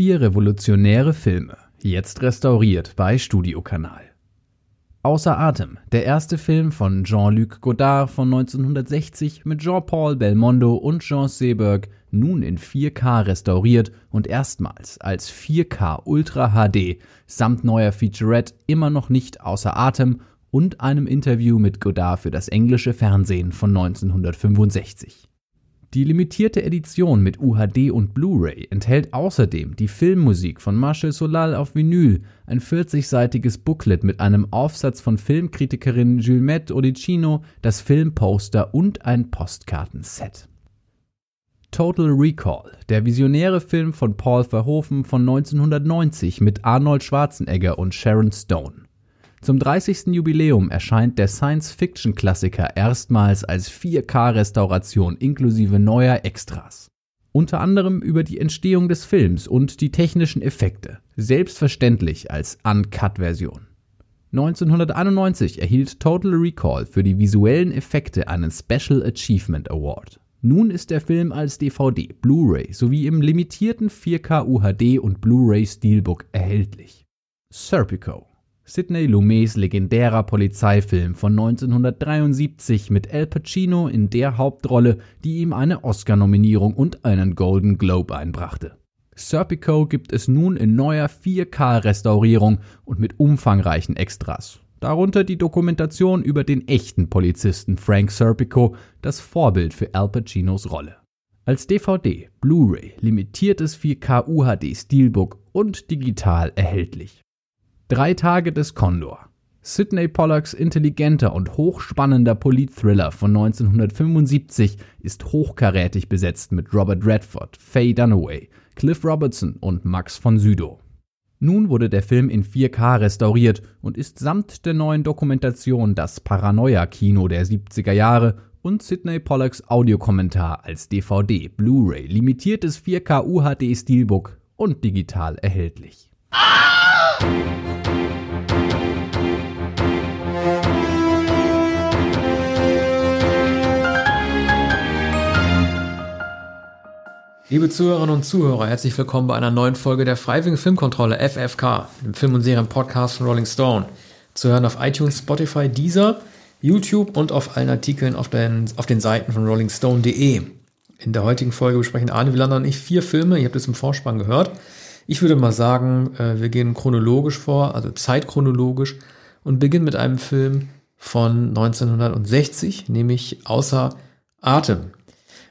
Vier revolutionäre Filme, jetzt restauriert bei Studiokanal. Außer Atem, der erste Film von Jean-Luc Godard von 1960 mit Jean-Paul Belmondo und Jean Seberg, nun in 4K restauriert und erstmals als 4K Ultra HD samt neuer Featurette immer noch nicht außer Atem und einem Interview mit Godard für das englische Fernsehen von 1965. Die limitierte Edition mit UHD und Blu-ray enthält außerdem die Filmmusik von Marshall Solal auf Vinyl, ein 40-seitiges Booklet mit einem Aufsatz von Filmkritikerin Juliette Odicino, das Filmposter und ein Postkartenset. Total Recall, der visionäre Film von Paul Verhoeven von 1990 mit Arnold Schwarzenegger und Sharon Stone. Zum 30. Jubiläum erscheint der Science-Fiction-Klassiker erstmals als 4K-Restauration inklusive neuer Extras. Unter anderem über die Entstehung des Films und die technischen Effekte, selbstverständlich als Uncut-Version. 1991 erhielt Total Recall für die visuellen Effekte einen Special Achievement Award. Nun ist der Film als DVD, Blu-ray sowie im limitierten 4K UHD und Blu-ray Steelbook erhältlich. Serpico Sidney Lumets legendärer Polizeifilm von 1973 mit Al Pacino in der Hauptrolle, die ihm eine Oscar-Nominierung und einen Golden Globe einbrachte. Serpico gibt es nun in neuer 4K-Restaurierung und mit umfangreichen Extras. Darunter die Dokumentation über den echten Polizisten Frank Serpico, das Vorbild für Al Pacinos Rolle. Als DVD, Blu-ray, limitiertes 4K UHD Steelbook und digital erhältlich. Drei Tage des Kondor. Sidney Pollacks intelligenter und hochspannender Polit-Thriller von 1975 ist hochkarätig besetzt mit Robert Redford, Faye Dunaway, Cliff Robertson und Max von Sydow. Nun wurde der Film in 4K restauriert und ist samt der neuen Dokumentation das Paranoia-Kino der 70er Jahre und Sidney Pollacks Audiokommentar als DVD, Blu-ray, limitiertes 4K UHD Steelbook und digital erhältlich. Ah! Liebe Zuhörerinnen und Zuhörer, herzlich willkommen bei einer neuen Folge der Freiwilligen Filmkontrolle FFK, dem Film- und Serien-Podcast von Rolling Stone. Zu hören auf iTunes, Spotify, Deezer, YouTube und auf allen Artikeln auf den, auf den Seiten von rollingstone.de. In der heutigen Folge besprechen Arne Wielander und ich vier Filme, ihr habt es im Vorspann gehört. Ich würde mal sagen, äh, wir gehen chronologisch vor, also zeitchronologisch und beginnen mit einem Film von 1960, nämlich Außer Atem.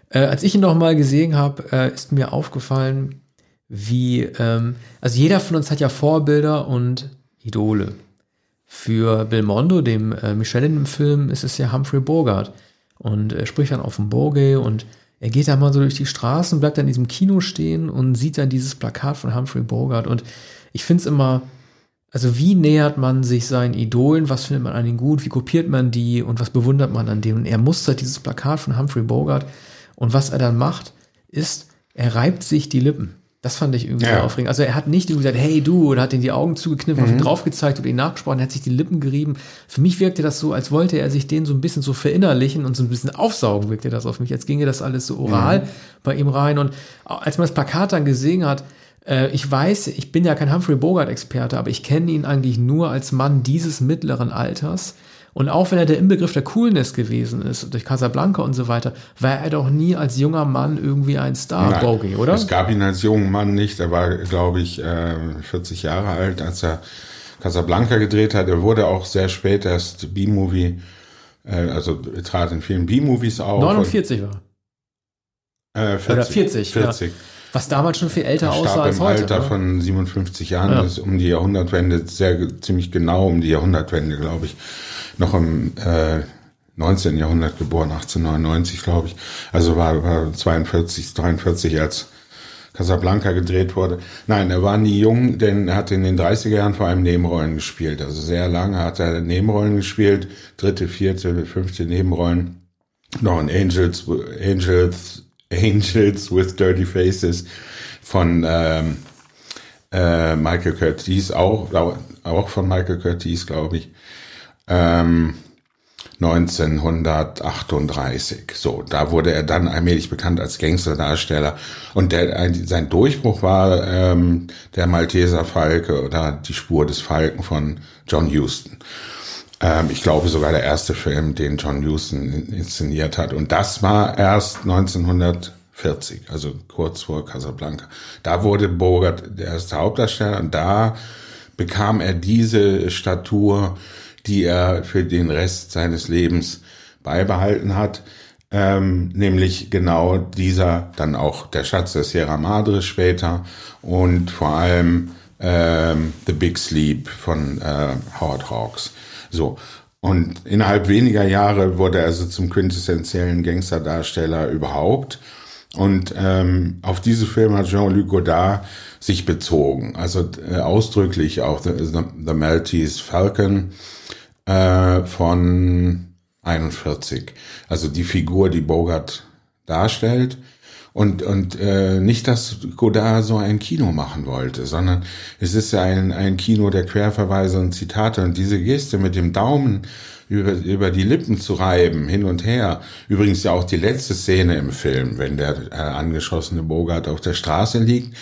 Äh, als ich ihn noch mal gesehen habe, äh, ist mir aufgefallen, wie, ähm, also jeder von uns hat ja Vorbilder und Idole. Für Belmondo, dem äh, Michel in dem Film, ist es ja Humphrey Bogart. Und er spricht dann auf dem Boge und er geht da mal so durch die Straßen, bleibt dann in diesem Kino stehen und sieht dann dieses Plakat von Humphrey Bogart. Und ich finde es immer, also wie nähert man sich seinen Idolen, was findet man an ihnen gut, wie kopiert man die und was bewundert man an denen? Und er mustert dieses Plakat von Humphrey Bogart und was er dann macht, ist, er reibt sich die Lippen. Das fand ich irgendwie ja. aufregend. Also er hat nicht irgendwie gesagt, hey du, oder hat ihn die Augen zugekniffen, mhm. drauf gezeigt oder ihn nachgesprochen, er hat sich die Lippen gerieben. Für mich wirkte das so, als wollte er sich den so ein bisschen so verinnerlichen und so ein bisschen aufsaugen, wirkte das auf mich. Jetzt ginge das alles so oral mhm. bei ihm rein. Und als man das Plakat dann gesehen hat, äh, ich weiß, ich bin ja kein Humphrey Bogart-Experte, aber ich kenne ihn eigentlich nur als Mann dieses mittleren Alters und auch wenn er der Inbegriff der Coolness gewesen ist, durch Casablanca und so weiter, war er doch nie als junger Mann irgendwie ein Star, Bogie, oder? Es gab ihn als jungen Mann nicht. Er war, glaube ich, 40 äh, Jahre alt, als er Casablanca gedreht hat. Er wurde auch sehr spät erst B-Movie, äh, also trat in vielen B-Movies auf. 49 war. Äh, 40, Oder 40. 40. Ja. Was damals schon viel älter aussah als heute. im Alter oder? von 57 Jahren, ja. ist um die Jahrhundertwende, sehr ziemlich genau um die Jahrhundertwende, glaube ich noch im äh, 19. Jahrhundert geboren, 1899 glaube ich. Also war, war 42, 43 als Casablanca gedreht wurde. Nein, er war nie jung, denn er hat in den 30er Jahren vor allem Nebenrollen gespielt. Also sehr lange hat er Nebenrollen gespielt, dritte, vierte, fünfte Nebenrollen. Noch in Angels, Angels, Angels with Dirty Faces von ähm, äh, Michael Curtiz auch, auch von Michael Curtiz, glaube ich. Ähm, 1938. So, da wurde er dann allmählich bekannt als Gangsterdarsteller. Und der, ein, sein Durchbruch war ähm, der Malteser Falke oder die Spur des Falken von John Huston. Ähm, ich glaube sogar der erste Film, den John Huston inszeniert hat. Und das war erst 1940, also kurz vor Casablanca. Da wurde Bogart der erste Hauptdarsteller und da bekam er diese Statur, die er für den Rest seines Lebens beibehalten hat. Ähm, nämlich genau dieser, dann auch der Schatz der Sierra Madre später und vor allem ähm, The Big Sleep von äh, Howard Hawks. So. Und innerhalb weniger Jahre wurde er also zum quintessentiellen Gangsterdarsteller überhaupt. Und ähm, auf diese Filme hat Jean-Luc Godard sich bezogen. Also äh, ausdrücklich auch The, The, The Maltese Falcon äh, von 41. Also die Figur, die Bogart darstellt. Und, und äh, nicht, dass Godard so ein Kino machen wollte, sondern es ist ja ein, ein Kino der Querverweise und Zitate. Und diese Geste mit dem Daumen über, über die Lippen zu reiben, hin und her. Übrigens ja auch die letzte Szene im Film, wenn der äh, angeschossene Bogart auf der Straße liegt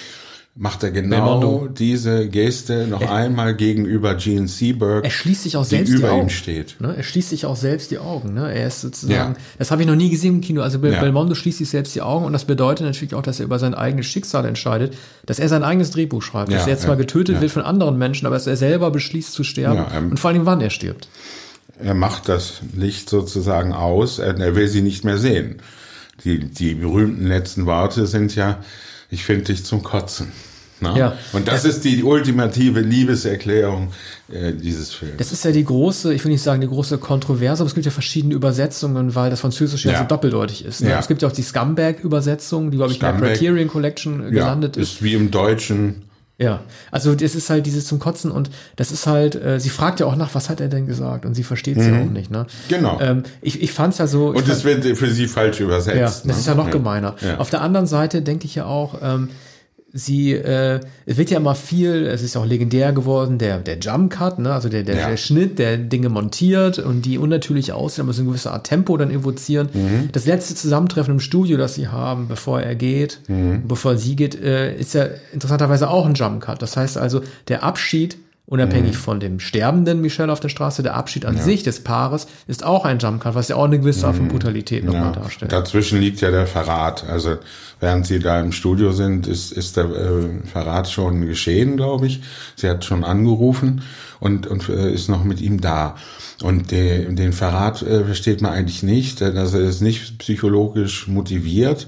macht er genau Belmondo. diese Geste noch er, einmal gegenüber Gene Seberg, er schließt sich auch selbst die über die Augen. ihm steht. Ne? Er schließt sich auch selbst die Augen. Ne? Er ist sozusagen, ja. das habe ich noch nie gesehen im Kino. Also ja. Belmondo schließt sich selbst die Augen und das bedeutet natürlich auch, dass er über sein eigenes Schicksal entscheidet, dass er sein eigenes Drehbuch schreibt, ja, dass er zwar getötet wird von anderen Menschen, aber dass er selber beschließt zu sterben ähm, und vor allem wann er stirbt. Er macht das Licht sozusagen aus, er, er will sie nicht mehr sehen. Die, die berühmten letzten Worte sind ja, ich finde dich zum Kotzen. Na? Ja. Und das ist die ultimative Liebeserklärung äh, dieses Films. Das ist ja die große, ich will nicht sagen die große Kontroverse, aber es gibt ja verschiedene Übersetzungen, weil das Französische ja, ja so doppeldeutig ist. Ne? Ja. Es gibt ja auch die Scumbag-Übersetzung, die, glaube ich, in der Criterion Collection gelandet ja, ist. Ist wie im Deutschen. Ja, also das ist halt dieses zum Kotzen und das ist halt, äh, sie fragt ja auch nach, was hat er denn gesagt und sie versteht es mhm. ja auch nicht. Ne? Genau. Ähm, ich ich fand es ja so. Und es wird für sie falsch übersetzt. Ja, das ne? ist ja noch gemeiner. Auf der anderen Seite denke ich ja auch, ähm, sie, äh, es wird ja immer viel, es ist auch legendär geworden, der, der Jump Cut, ne? also der, der, ja. der Schnitt, der Dinge montiert und die unnatürlich aussehen, aber so eine gewisse Art Tempo dann evozieren. Mhm. Das letzte Zusammentreffen im Studio, das sie haben, bevor er geht, mhm. bevor sie geht, äh, ist ja interessanterweise auch ein Jump Cut. Das heißt also, der Abschied Unabhängig mhm. von dem sterbenden Michel auf der Straße, der Abschied an ja. sich des Paares ist auch ein Jumpcut, was ja auch eine gewisse Art von mhm. Brutalität nochmal ja. darstellt. Dazwischen liegt ja der Verrat. Also während sie da im Studio sind, ist, ist der äh, Verrat schon geschehen, glaube ich. Sie hat schon angerufen und, und äh, ist noch mit ihm da. Und de, den Verrat äh, versteht man eigentlich nicht. Also er ist nicht psychologisch motiviert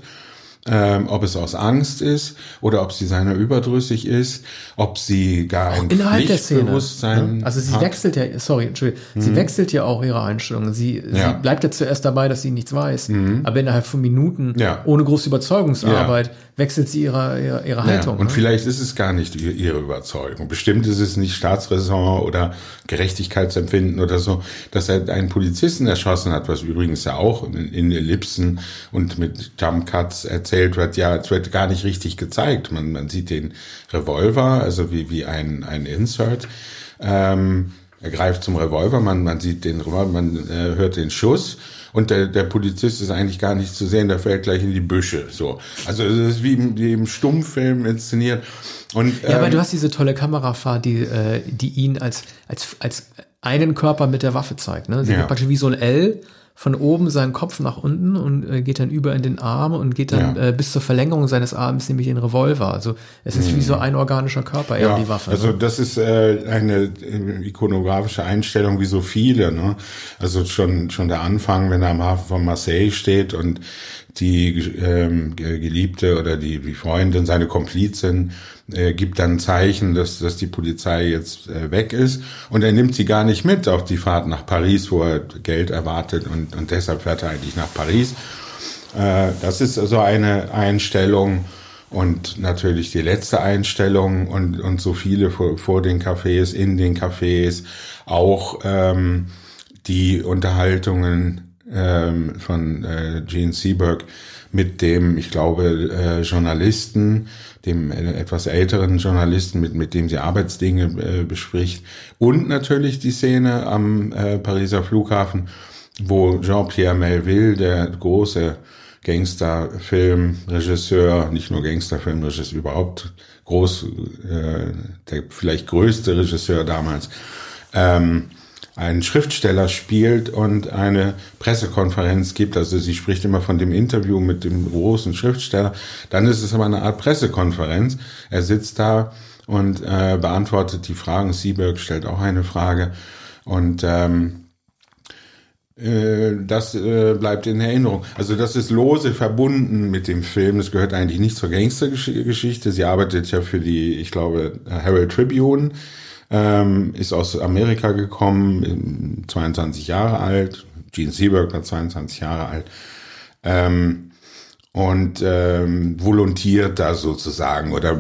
ähm, ob es aus Angst ist oder ob sie seiner überdrüssig ist, ob sie gar ein innerhalb der Szene. Ne? Also sie hat. wechselt ja, sorry, Entschuldigung, mhm. sie wechselt ja auch ihre Einstellung. Sie, ja. sie bleibt ja zuerst dabei, dass sie nichts weiß, mhm. aber innerhalb von Minuten, ja. ohne große Überzeugungsarbeit, ja. wechselt sie ihre, ihre, ihre Haltung. und ne? vielleicht ist es gar nicht ihre Überzeugung. Bestimmt ist es nicht Staatsräson oder Gerechtigkeitsempfinden oder so, dass er einen Polizisten erschossen hat, was übrigens ja auch in, in Ellipsen und mit Jump Cuts erzählt wird, ja, es wird gar nicht richtig gezeigt. Man, man sieht den Revolver, also wie, wie ein, ein Insert. Ähm, er greift zum Revolver, man, man sieht den Revolver, man äh, hört den Schuss und der, der Polizist ist eigentlich gar nicht zu sehen, der fällt gleich in die Büsche. So, also es ist wie im, wie im Stummfilm inszeniert. Und, ähm, ja, aber du hast diese tolle Kamerafahrt, die, äh, die ihn als, als, als einen Körper mit der Waffe zeigt. Ne? Sie ja. praktisch wie so ein L von oben seinen Kopf nach unten und äh, geht dann über in den Arm und geht dann ja. äh, bis zur Verlängerung seines Arms, nämlich in Revolver. Also es ist mhm. wie so ein organischer Körper, ja, die Waffe. Also das ist äh, eine äh, ikonografische Einstellung wie so viele. Ne? Also schon schon der Anfang, wenn er am Hafen von Marseille steht und die ähm, Geliebte oder die, die Freundin, seine Komplizin, äh, gibt dann Zeichen, dass, dass die Polizei jetzt äh, weg ist. Und er nimmt sie gar nicht mit auf die Fahrt nach Paris, wo er Geld erwartet und, und deshalb fährt er eigentlich nach Paris. Äh, das ist also eine Einstellung. Und natürlich die letzte Einstellung und, und so viele vor, vor den Cafés, in den Cafés, auch ähm, die Unterhaltungen ähm, von äh, Gene Seberg mit dem, ich glaube, äh, Journalisten, dem äh, etwas älteren Journalisten, mit, mit dem sie Arbeitsdinge äh, bespricht. Und natürlich die Szene am äh, Pariser Flughafen, wo Jean-Pierre Melville, der große Gangsterfilmregisseur, nicht nur Gangsterfilmregisseur, überhaupt groß, äh, der vielleicht größte Regisseur damals, ähm, einen Schriftsteller spielt und eine Pressekonferenz gibt. Also sie spricht immer von dem Interview mit dem großen Schriftsteller. Dann ist es aber eine Art Pressekonferenz. Er sitzt da und äh, beantwortet die Fragen. Seaberg stellt auch eine Frage. Und ähm, äh, das äh, bleibt in Erinnerung. Also das ist lose verbunden mit dem Film. Das gehört eigentlich nicht zur Gangstergeschichte. Sie arbeitet ja für die, ich glaube, Herald Tribune ähm, ist aus Amerika gekommen, 22 Jahre alt. Gene Seberg war 22 Jahre alt. Ähm, und ähm, volontiert da sozusagen oder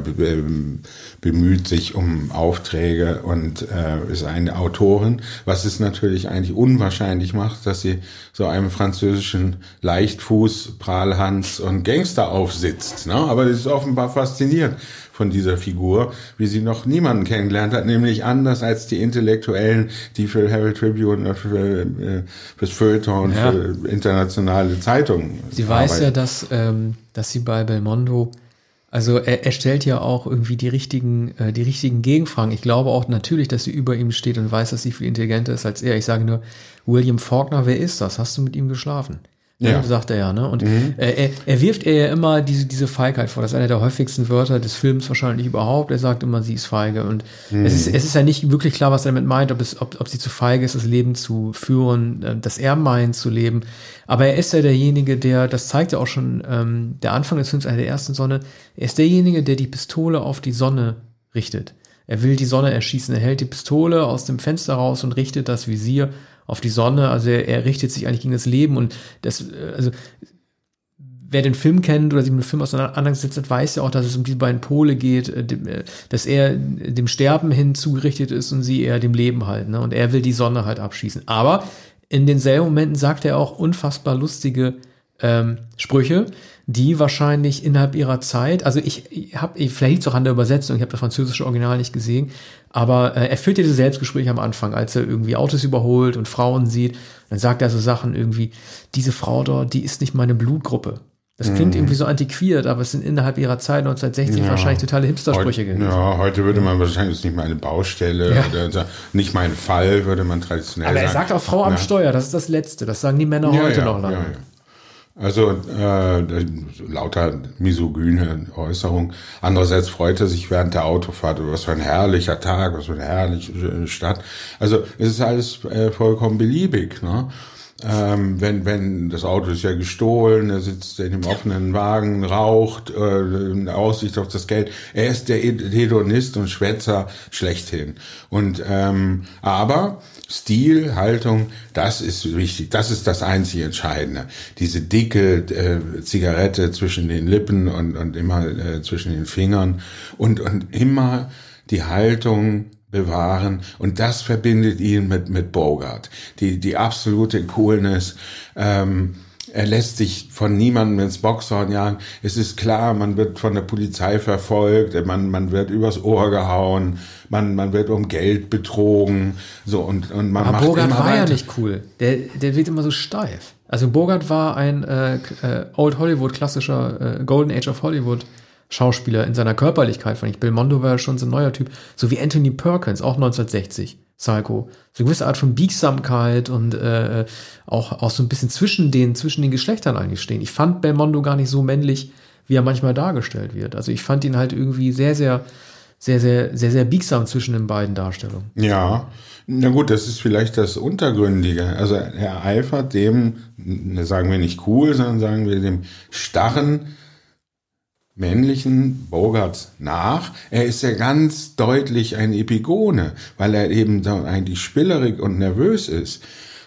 bemüht sich um Aufträge und äh, ist eine Autorin, was es natürlich eigentlich unwahrscheinlich macht, dass sie so einem französischen Leichtfuß, Prahlhans und Gangster aufsitzt. Ne? Aber sie ist offenbar fasziniert von dieser Figur, wie sie noch niemanden kennengelernt hat, nämlich anders als die Intellektuellen, die für Herald Tribune, für, äh, fürs Feuilleton und ja. für internationale Zeitungen. Sie arbeiten. weiß ja, dass, ähm, dass sie bei Belmondo also er, er stellt ja auch irgendwie die richtigen, äh, die richtigen Gegenfragen. Ich glaube auch natürlich, dass sie über ihm steht und weiß, dass sie viel intelligenter ist als er. Ich sage nur, William Faulkner, wer ist das? Hast du mit ihm geschlafen? Ja. ja. sagt er ja, ne? Und mhm. er, er wirft ihr ja immer diese, diese Feigheit vor. Das ist einer der häufigsten Wörter des Films wahrscheinlich überhaupt. Er sagt immer, sie ist feige. Und mhm. es, ist, es ist ja nicht wirklich klar, was er damit meint, ob, es, ob, ob sie zu feige ist, das Leben zu führen, äh, das er meint zu leben. Aber er ist ja derjenige, der, das zeigt ja auch schon ähm, der Anfang des Films, einer der ersten Sonne, er ist derjenige, der die Pistole auf die Sonne richtet. Er will die Sonne erschießen. Er hält die Pistole aus dem Fenster raus und richtet das Visier auf die Sonne. Also er, er richtet sich eigentlich gegen das Leben und das, äh, also wer den Film kennt oder sich mit dem Film auseinandergesetzt hat, weiß ja auch, dass es um diese beiden Pole geht, äh, äh, dass er dem Sterben hin zugerichtet ist und sie eher dem Leben halt. Ne? Und er will die Sonne halt abschießen. Aber in denselben Momenten sagt er auch unfassbar lustige ähm, Sprüche, die wahrscheinlich innerhalb ihrer Zeit, also ich, ich habe, vielleicht liegt es auch an der Übersetzung, ich habe das französische Original nicht gesehen, aber äh, er führt ja diese Selbstgespräche am Anfang, als er irgendwie Autos überholt und Frauen sieht. Dann sagt er so Sachen irgendwie, diese Frau dort, die ist nicht meine Blutgruppe. Das klingt mhm. irgendwie so antiquiert, aber es sind innerhalb ihrer Zeit 1960 ja. wahrscheinlich totale Hipstersprüche gewesen. Ja, heute würde man wahrscheinlich, ist nicht meine Baustelle ja. oder nicht mein Fall, würde man traditionell aber sagen. Aber er sagt auch Frau am Steuer, das ist das Letzte. Das sagen die Männer ja, heute noch lange. Also äh, lauter misogyne Äußerung. Andererseits freut er sich während der Autofahrt, was für ein herrlicher Tag, was für eine herrliche Stadt. Also es ist alles äh, vollkommen beliebig. Ne? Ähm, wenn, wenn das Auto ist ja gestohlen, er sitzt in dem offenen Wagen, raucht, äh, Aussicht auf das Geld. Er ist der Hedonist und Schwätzer schlechthin. Und ähm, aber Stil, Haltung, das ist wichtig. Das ist das einzige Entscheidende. Diese dicke äh, Zigarette zwischen den Lippen und, und immer äh, zwischen den Fingern und, und immer die Haltung bewahren. Und das verbindet ihn mit, mit Bogart. Die, die absolute Coolness. Ähm, er lässt sich von niemandem ins Boxhorn jagen. Es ist klar, man wird von der Polizei verfolgt, man, man wird übers Ohr gehauen, man, man wird um Geld betrogen, so und, und man Aber macht Bogart immer war weiter. ja nicht cool. Der, der wird immer so steif. Also Bogart war ein äh, äh, Old Hollywood, klassischer äh, Golden Age of Hollywood Schauspieler in seiner Körperlichkeit, fand ich. Bill Mondo war ja schon so ein neuer Typ. So wie Anthony Perkins, auch 1960. Psycho. So eine gewisse Art von Biegsamkeit und äh, auch, auch so ein bisschen zwischen den, zwischen den Geschlechtern eigentlich stehen. Ich fand Belmondo gar nicht so männlich, wie er manchmal dargestellt wird. Also ich fand ihn halt irgendwie sehr, sehr, sehr, sehr, sehr, sehr biegsam zwischen den beiden Darstellungen. Ja, na gut, das ist vielleicht das Untergründige. Also er eifert dem, sagen wir nicht cool, sondern sagen wir dem starren, männlichen Bogarts nach. Er ist ja ganz deutlich ein Epigone, weil er eben so eigentlich spillerig und nervös ist.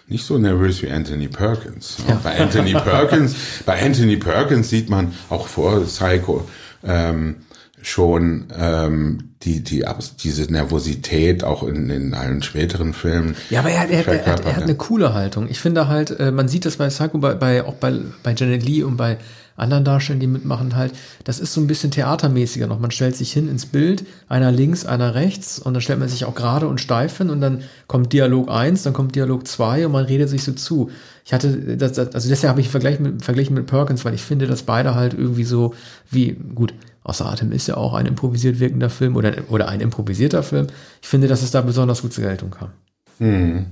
Nicht so nervös wie Anthony Perkins. Ja. Bei Anthony Perkins, bei Anthony Perkins sieht man auch vor Psycho ähm, schon ähm, die, die, diese Nervosität auch in, in allen späteren Filmen. Ja, aber er, er, er, er hat eine coole Haltung. Ich finde halt, äh, man sieht das bei Psycho, bei, bei, auch bei, bei Janet Lee und bei anderen Darstellern, die mitmachen, halt, das ist so ein bisschen theatermäßiger noch. Man stellt sich hin ins Bild, einer links, einer rechts, und dann stellt man sich auch gerade und steif hin, und dann kommt Dialog 1, dann kommt Dialog 2, und man redet sich so zu. Ich hatte, das, also deshalb habe ich Vergleich mit, verglichen mit Perkins, weil ich finde, dass beide halt irgendwie so wie, gut, Außer Atem ist ja auch ein improvisiert wirkender Film oder, oder ein improvisierter Film. Ich finde, dass es da besonders gut zur Geltung kam. Hm.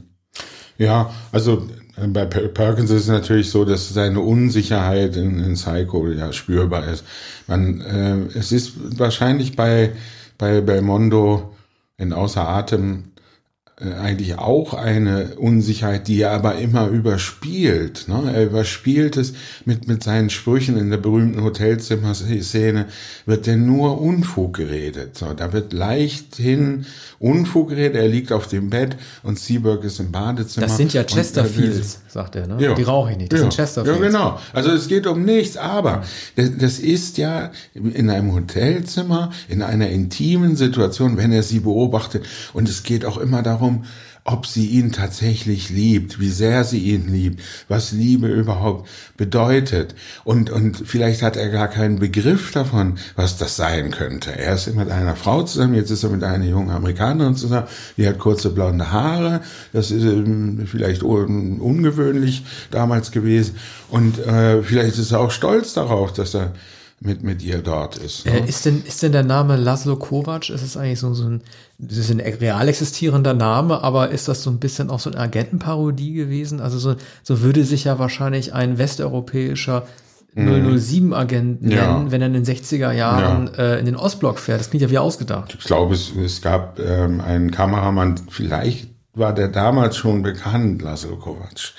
Ja, also äh, bei Perkins ist es natürlich so, dass seine Unsicherheit in, in Psycho ja spürbar ist. Man, äh, es ist wahrscheinlich bei, bei Belmondo in Außer Atem eigentlich auch eine Unsicherheit, die er aber immer überspielt. Ne? Er überspielt es mit, mit seinen Sprüchen in der berühmten Hotelzimmer-Szene, wird denn nur Unfug geredet. So, da wird leichthin Unfug geredet, er liegt auf dem Bett und Seaburg ist im Badezimmer. Das sind ja Chesterfields, sagt er, ne? Ja. Die rauche ich nicht, das ja. sind Chesterfields. Ja, genau. Also es geht um nichts, aber das, das ist ja in einem Hotelzimmer, in einer intimen Situation, wenn er sie beobachtet und es geht auch immer darum, darum, ob sie ihn tatsächlich liebt, wie sehr sie ihn liebt, was Liebe überhaupt bedeutet. Und, und vielleicht hat er gar keinen Begriff davon, was das sein könnte. Er ist mit einer Frau zusammen, jetzt ist er mit einer jungen Amerikanerin zusammen, die hat kurze blonde Haare, das ist ähm, vielleicht ungewöhnlich damals gewesen. Und äh, vielleicht ist er auch stolz darauf, dass er mit, mit ihr dort ist. Ne? Äh, ist, denn, ist denn der Name Laszlo Kovac, ist es eigentlich so, so ein, das ist ein real existierender Name, aber ist das so ein bisschen auch so eine Agentenparodie gewesen? Also so, so würde sich ja wahrscheinlich ein westeuropäischer 007-Agent nennen, ja. wenn er in den 60er Jahren ja. äh, in den Ostblock fährt. Das klingt ja wie ausgedacht. Ich glaube, es, es gab ähm, einen Kameramann, vielleicht war der damals schon bekannt, Laszlo Kovac.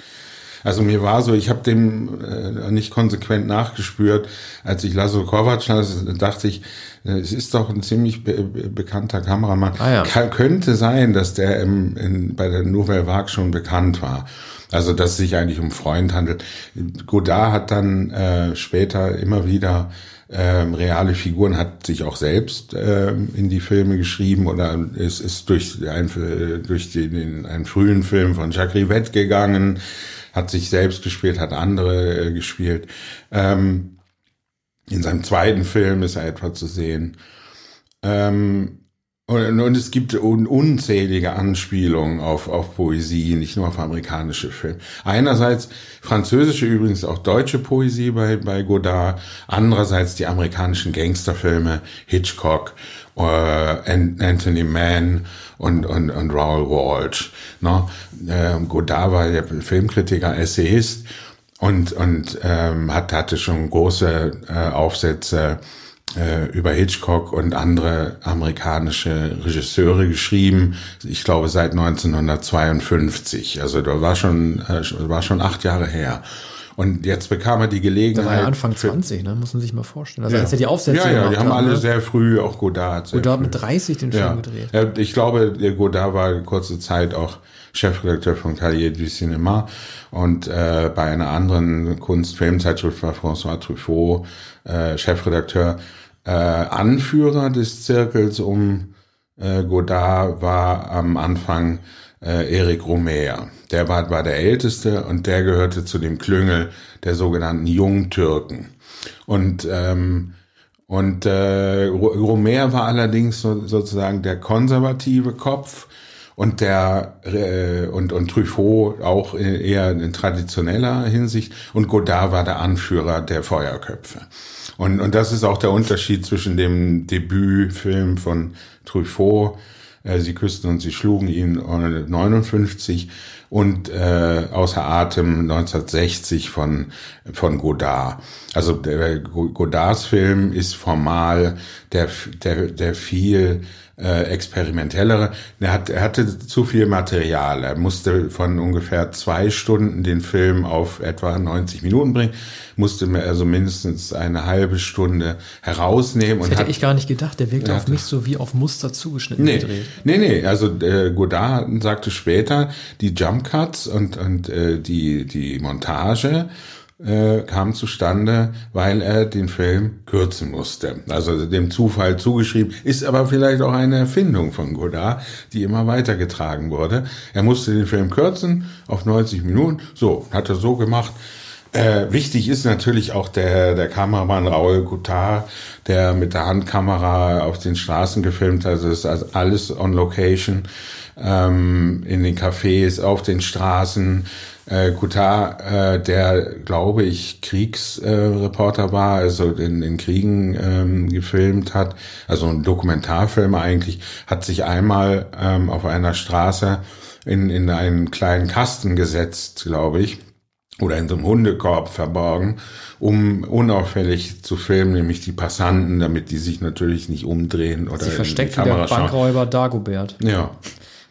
Also mir war so, ich habe dem äh, nicht konsequent nachgespürt. Als ich Laszlo Kovac las, dachte ich, äh, es ist doch ein ziemlich be bekannter Kameramann. Ah, ja. Könnte sein, dass der im, in, bei der Nouvelle Vague schon bekannt war. Also dass es sich eigentlich um Freund handelt. Godard hat dann äh, später immer wieder ähm, reale Figuren, hat sich auch selbst ähm, in die Filme geschrieben oder es ist durch, ein, durch den, den, einen frühen Film von Jacques Rivette gegangen hat sich selbst gespielt, hat andere äh, gespielt. Ähm, in seinem zweiten Film ist er etwa zu sehen. Ähm, und, und, es gibt un, unzählige Anspielungen auf, auf Poesie, nicht nur auf amerikanische Filme. Einerseits französische, übrigens auch deutsche Poesie bei, bei Godard. Andererseits die amerikanischen Gangsterfilme, Hitchcock, äh, Anthony Mann und, und, und Raoul Walsh. Ne? Ähm, Godard war der Filmkritiker, Essayist und, und ähm, hat, hatte schon große äh, Aufsätze äh, über Hitchcock und andere amerikanische Regisseure geschrieben. Ich glaube seit 1952. Also da war schon, äh, war schon acht Jahre her. Und jetzt bekam er die Gelegenheit. Da war ja Anfang 20, ne? muss man sich mal vorstellen. Also ja. als er die Aufsätze Ja, ja, die haben alle ne? sehr früh, auch Godard. Godard mit 30 den Film ja. gedreht. Ja, ich glaube, Godard war kurze Zeit auch Chefredakteur von Cahiers du Cinéma und äh, bei einer anderen Kunst-Filmzeitschrift war François Truffaut äh, Chefredakteur. Äh, Anführer des Zirkels um äh, Godard war am Anfang äh, Eric Romer. Der war, war der Älteste und der gehörte zu dem Klüngel der sogenannten Jungtürken. Und ähm, und äh, Romer war allerdings so, sozusagen der konservative Kopf und der äh, und und Truffaut auch eher in traditioneller Hinsicht und Godard war der Anführer der Feuerköpfe. Und und das ist auch der Unterschied zwischen dem Debütfilm von Truffaut äh, sie küssten und sie schlugen ihn 1959 und äh, Außer Atem 1960 von, von Godard. Also der, Godards Film ist formal der, der, der viel äh, experimentellere. Er, hat, er hatte zu viel Material. Er musste von ungefähr zwei Stunden den Film auf etwa 90 Minuten bringen, musste mir also mindestens eine halbe Stunde herausnehmen. Das und hätte hat, ich gar nicht gedacht. Der wirkte auf mich so wie auf Muster zugeschnitten nee, gedreht. Nee, nee, also äh, Godard sagte später, die Jump Cuts und, und äh, die, die Montage äh, kam zustande, weil er den Film kürzen musste. Also dem Zufall zugeschrieben, ist aber vielleicht auch eine Erfindung von Godard, die immer weitergetragen wurde. Er musste den Film kürzen auf 90 Minuten. So, hat er so gemacht. Äh, wichtig ist natürlich auch der, der Kameramann Raoul Goutard, der mit der Handkamera auf den Straßen gefilmt hat. Das ist also alles on location, ähm, in den Cafés, auf den Straßen. Äh, Goutard, äh, der, glaube ich, Kriegsreporter äh, war, also in, in Kriegen ähm, gefilmt hat, also ein Dokumentarfilm eigentlich, hat sich einmal ähm, auf einer Straße in, in einen kleinen Kasten gesetzt, glaube ich, oder in so einem Hundekorb verborgen, um unauffällig zu filmen, nämlich die Passanten, damit die sich natürlich nicht umdrehen oder Sie versteckt wie der Bankräuber Dagobert. Ja.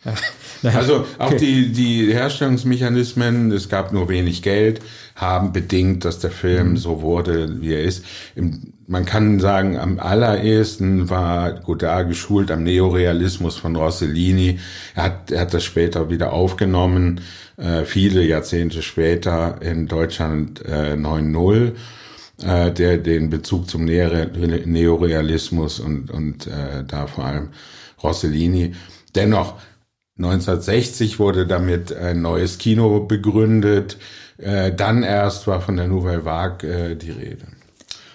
ja. Also auch okay. die, die Herstellungsmechanismen, es gab nur wenig Geld, haben bedingt, dass der Film mhm. so wurde, wie er ist. Im, man kann sagen, am allerersten war Godard geschult am Neorealismus von Rossellini. Er hat, er hat das später wieder aufgenommen, äh, viele Jahrzehnte später in Deutschland äh, 9-0 äh, der den Bezug zum Neorealismus und, und äh, da vor allem Rossellini. Dennoch 1960 wurde damit ein neues Kino begründet. Äh, dann erst war von der Nouvelle Vague äh, die Rede.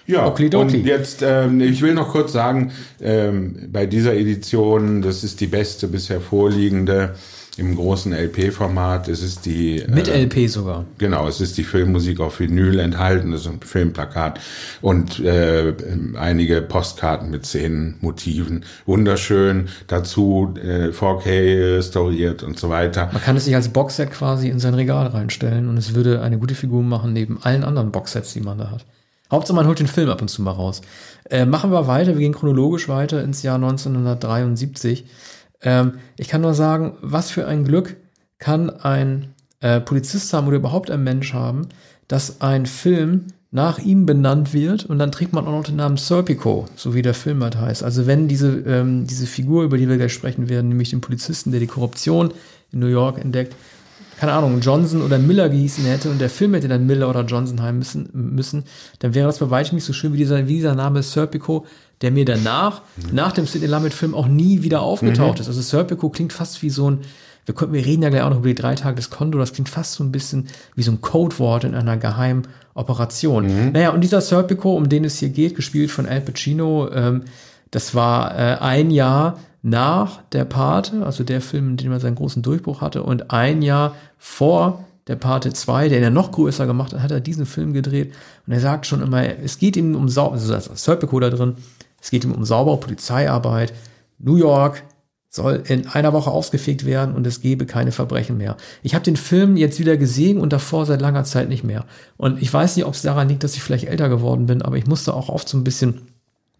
Ja, und jetzt, ähm, ich will noch kurz sagen, ähm, bei dieser Edition, das ist die beste bisher vorliegende, im großen LP-Format. Es ist die mit äh, LP sogar. Genau, es ist die Filmmusik auf Vinyl enthalten, das ist ein Filmplakat und äh, einige Postkarten mit Szenen, Motiven, wunderschön. Dazu äh, 4K restauriert und so weiter. Man kann es sich als Boxset quasi in sein Regal reinstellen und es würde eine gute Figur machen neben allen anderen Boxsets, die man da hat. Hauptsache man holt den Film ab und zu mal raus. Äh, machen wir weiter, wir gehen chronologisch weiter ins Jahr 1973. Ähm, ich kann nur sagen, was für ein Glück kann ein äh, Polizist haben oder überhaupt ein Mensch haben, dass ein Film nach ihm benannt wird und dann trägt man auch noch den Namen Serpico, so wie der Film halt heißt. Also wenn diese, ähm, diese Figur, über die wir gleich sprechen werden, nämlich den Polizisten, der die Korruption in New York entdeckt, keine Ahnung, Johnson oder Miller gehießen hätte und der Film hätte dann Miller oder Johnson heißen müssen, müssen, dann wäre das bei weitem nicht so schön wie dieser, wie dieser Name Serpico, der mir danach, mhm. nach dem Sidney Lumet-Film auch nie wieder aufgetaucht mhm. ist. Also Serpico klingt fast wie so ein, wir, können, wir reden ja gleich auch noch über die drei Tage des Kondo, das klingt fast so ein bisschen wie so ein Codewort in einer geheimen Operation. Mhm. Naja, und dieser Serpico, um den es hier geht, gespielt von Al Pacino, ähm, das war äh, ein Jahr nach der Pate, also der Film, in dem er seinen großen Durchbruch hatte, und ein Jahr vor der Pate 2, der ihn ja noch größer gemacht hat, hat er diesen Film gedreht. Und er sagt schon immer, es geht ihm um Sau, also Serpico da drin, es geht ihm um saubere Polizeiarbeit. New York soll in einer Woche ausgefegt werden und es gebe keine Verbrechen mehr. Ich habe den Film jetzt wieder gesehen und davor seit langer Zeit nicht mehr. Und ich weiß nicht, ob es daran liegt, dass ich vielleicht älter geworden bin, aber ich musste auch oft so ein bisschen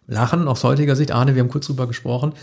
lachen, aus heutiger Sicht. Arne, wir haben kurz drüber gesprochen,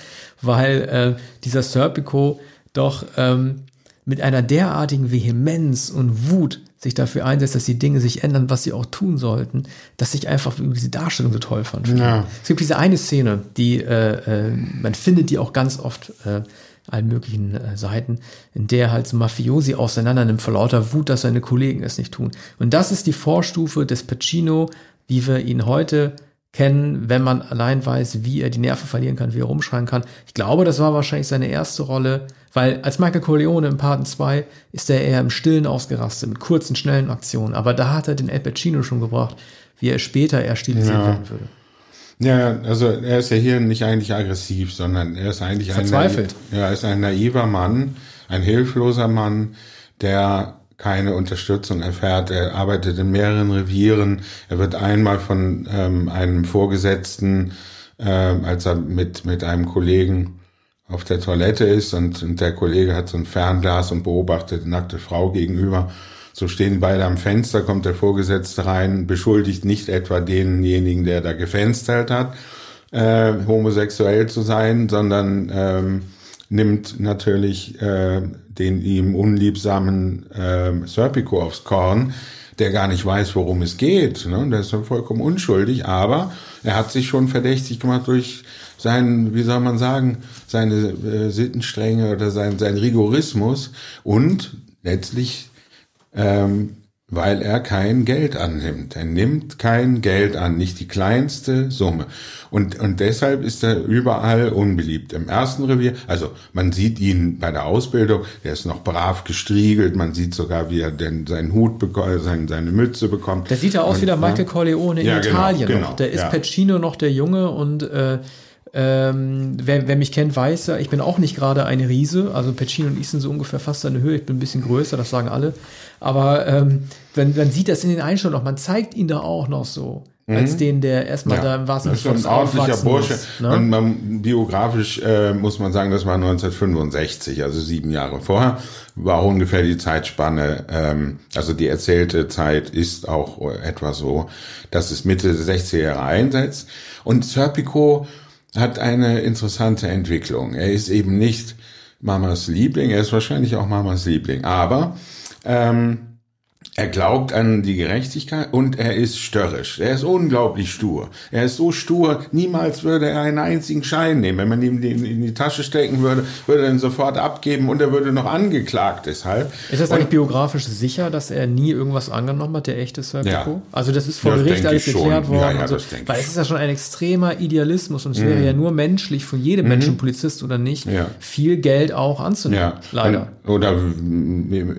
weil äh, dieser Serpico doch ähm, mit einer derartigen Vehemenz und Wut sich dafür einsetzt, dass die Dinge sich ändern, was sie auch tun sollten, dass ich einfach diese Darstellung so toll fand. Ja. Es gibt diese eine Szene, die äh, äh, man findet die auch ganz oft äh, allen möglichen äh, Seiten, in der halt so Mafiosi auseinander nimmt vor lauter Wut, dass seine Kollegen es nicht tun. Und das ist die Vorstufe des Pacino, wie wir ihn heute kennen, wenn man allein weiß, wie er die Nerven verlieren kann, wie er rumschreien kann. Ich glaube, das war wahrscheinlich seine erste Rolle, weil als Michael Corleone im Paten 2 ist er eher im Stillen ausgerastet, mit kurzen, schnellen Aktionen. Aber da hat er den El Pacino schon gebracht, wie er später eher stilisiert ja. werden würde. Ja, also er ist ja hier nicht eigentlich aggressiv, sondern er ist eigentlich Verzweifelt. ein, ja, er ist ein naiver Mann, ein hilfloser Mann, der keine Unterstützung erfährt. Er arbeitet in mehreren Revieren. Er wird einmal von ähm, einem Vorgesetzten, äh, als er mit, mit einem Kollegen auf der Toilette ist und, und der Kollege hat so ein Fernglas und beobachtet eine nackte Frau gegenüber. So stehen beide am Fenster, kommt der Vorgesetzte rein, beschuldigt nicht etwa denjenigen, der da gefenstert hat, äh, homosexuell zu sein, sondern ähm, nimmt natürlich äh, den ihm unliebsamen äh, Serpico aufs Korn, der gar nicht weiß, worum es geht. Ne? Der ist vollkommen unschuldig, aber er hat sich schon verdächtig gemacht durch seinen, wie soll man sagen, seine äh, Sittenstrenge oder sein, sein Rigorismus und letztlich ähm, weil er kein Geld annimmt. Er nimmt kein Geld an, nicht die kleinste Summe. Und, und deshalb ist er überall unbeliebt. Im ersten Revier, also man sieht ihn bei der Ausbildung, der ist noch brav gestriegelt, man sieht sogar, wie er denn seinen Hut bekommt, seine, seine Mütze bekommt. Der sieht ja aus und, wie der Michael Corleone in ja, genau, Italien genau, noch. Der ist ja. Pacino noch der Junge und äh, ähm, wer, wer mich kennt, weiß ja, ich bin auch nicht gerade ein Riese. Also Pacino und ich sind so ungefähr fast eine Höhe. Ich bin ein bisschen größer, das sagen alle. Aber ähm, wenn man sieht das in den Einstellungen noch, man zeigt ihn da auch noch so. Als den, der erstmal da im wahrsten Mhm. schon ein ordentlicher Bursche. Und man, biografisch äh, muss man sagen, das war 1965, also sieben Jahre vorher, war ungefähr die Zeitspanne. Ähm, also die erzählte Zeit ist auch etwa so, dass es Mitte der 60er Jahre einsetzt. Und Serpico hat eine interessante Entwicklung. Er ist eben nicht Mamas Liebling, er ist wahrscheinlich auch Mamas Liebling, aber ähm, er glaubt an die Gerechtigkeit und er ist störrisch. Er ist unglaublich stur. Er ist so stur, niemals würde er einen einzigen Schein nehmen. Wenn man ihm den in die Tasche stecken würde, würde er ihn sofort abgeben und er würde noch angeklagt deshalb. Ist das und, eigentlich biografisch sicher, dass er nie irgendwas angenommen hat, der echte Serpico? Ja. Also das ist vor Das Gericht alles geklärt worden. Ja, ja, so. Weil es ist ja schon ein extremer Idealismus und es wäre ja nur menschlich von jedem Menschen, Polizist oder nicht, Ja. viel Geld auch anzunehmen. Ja, Leider. Und, oder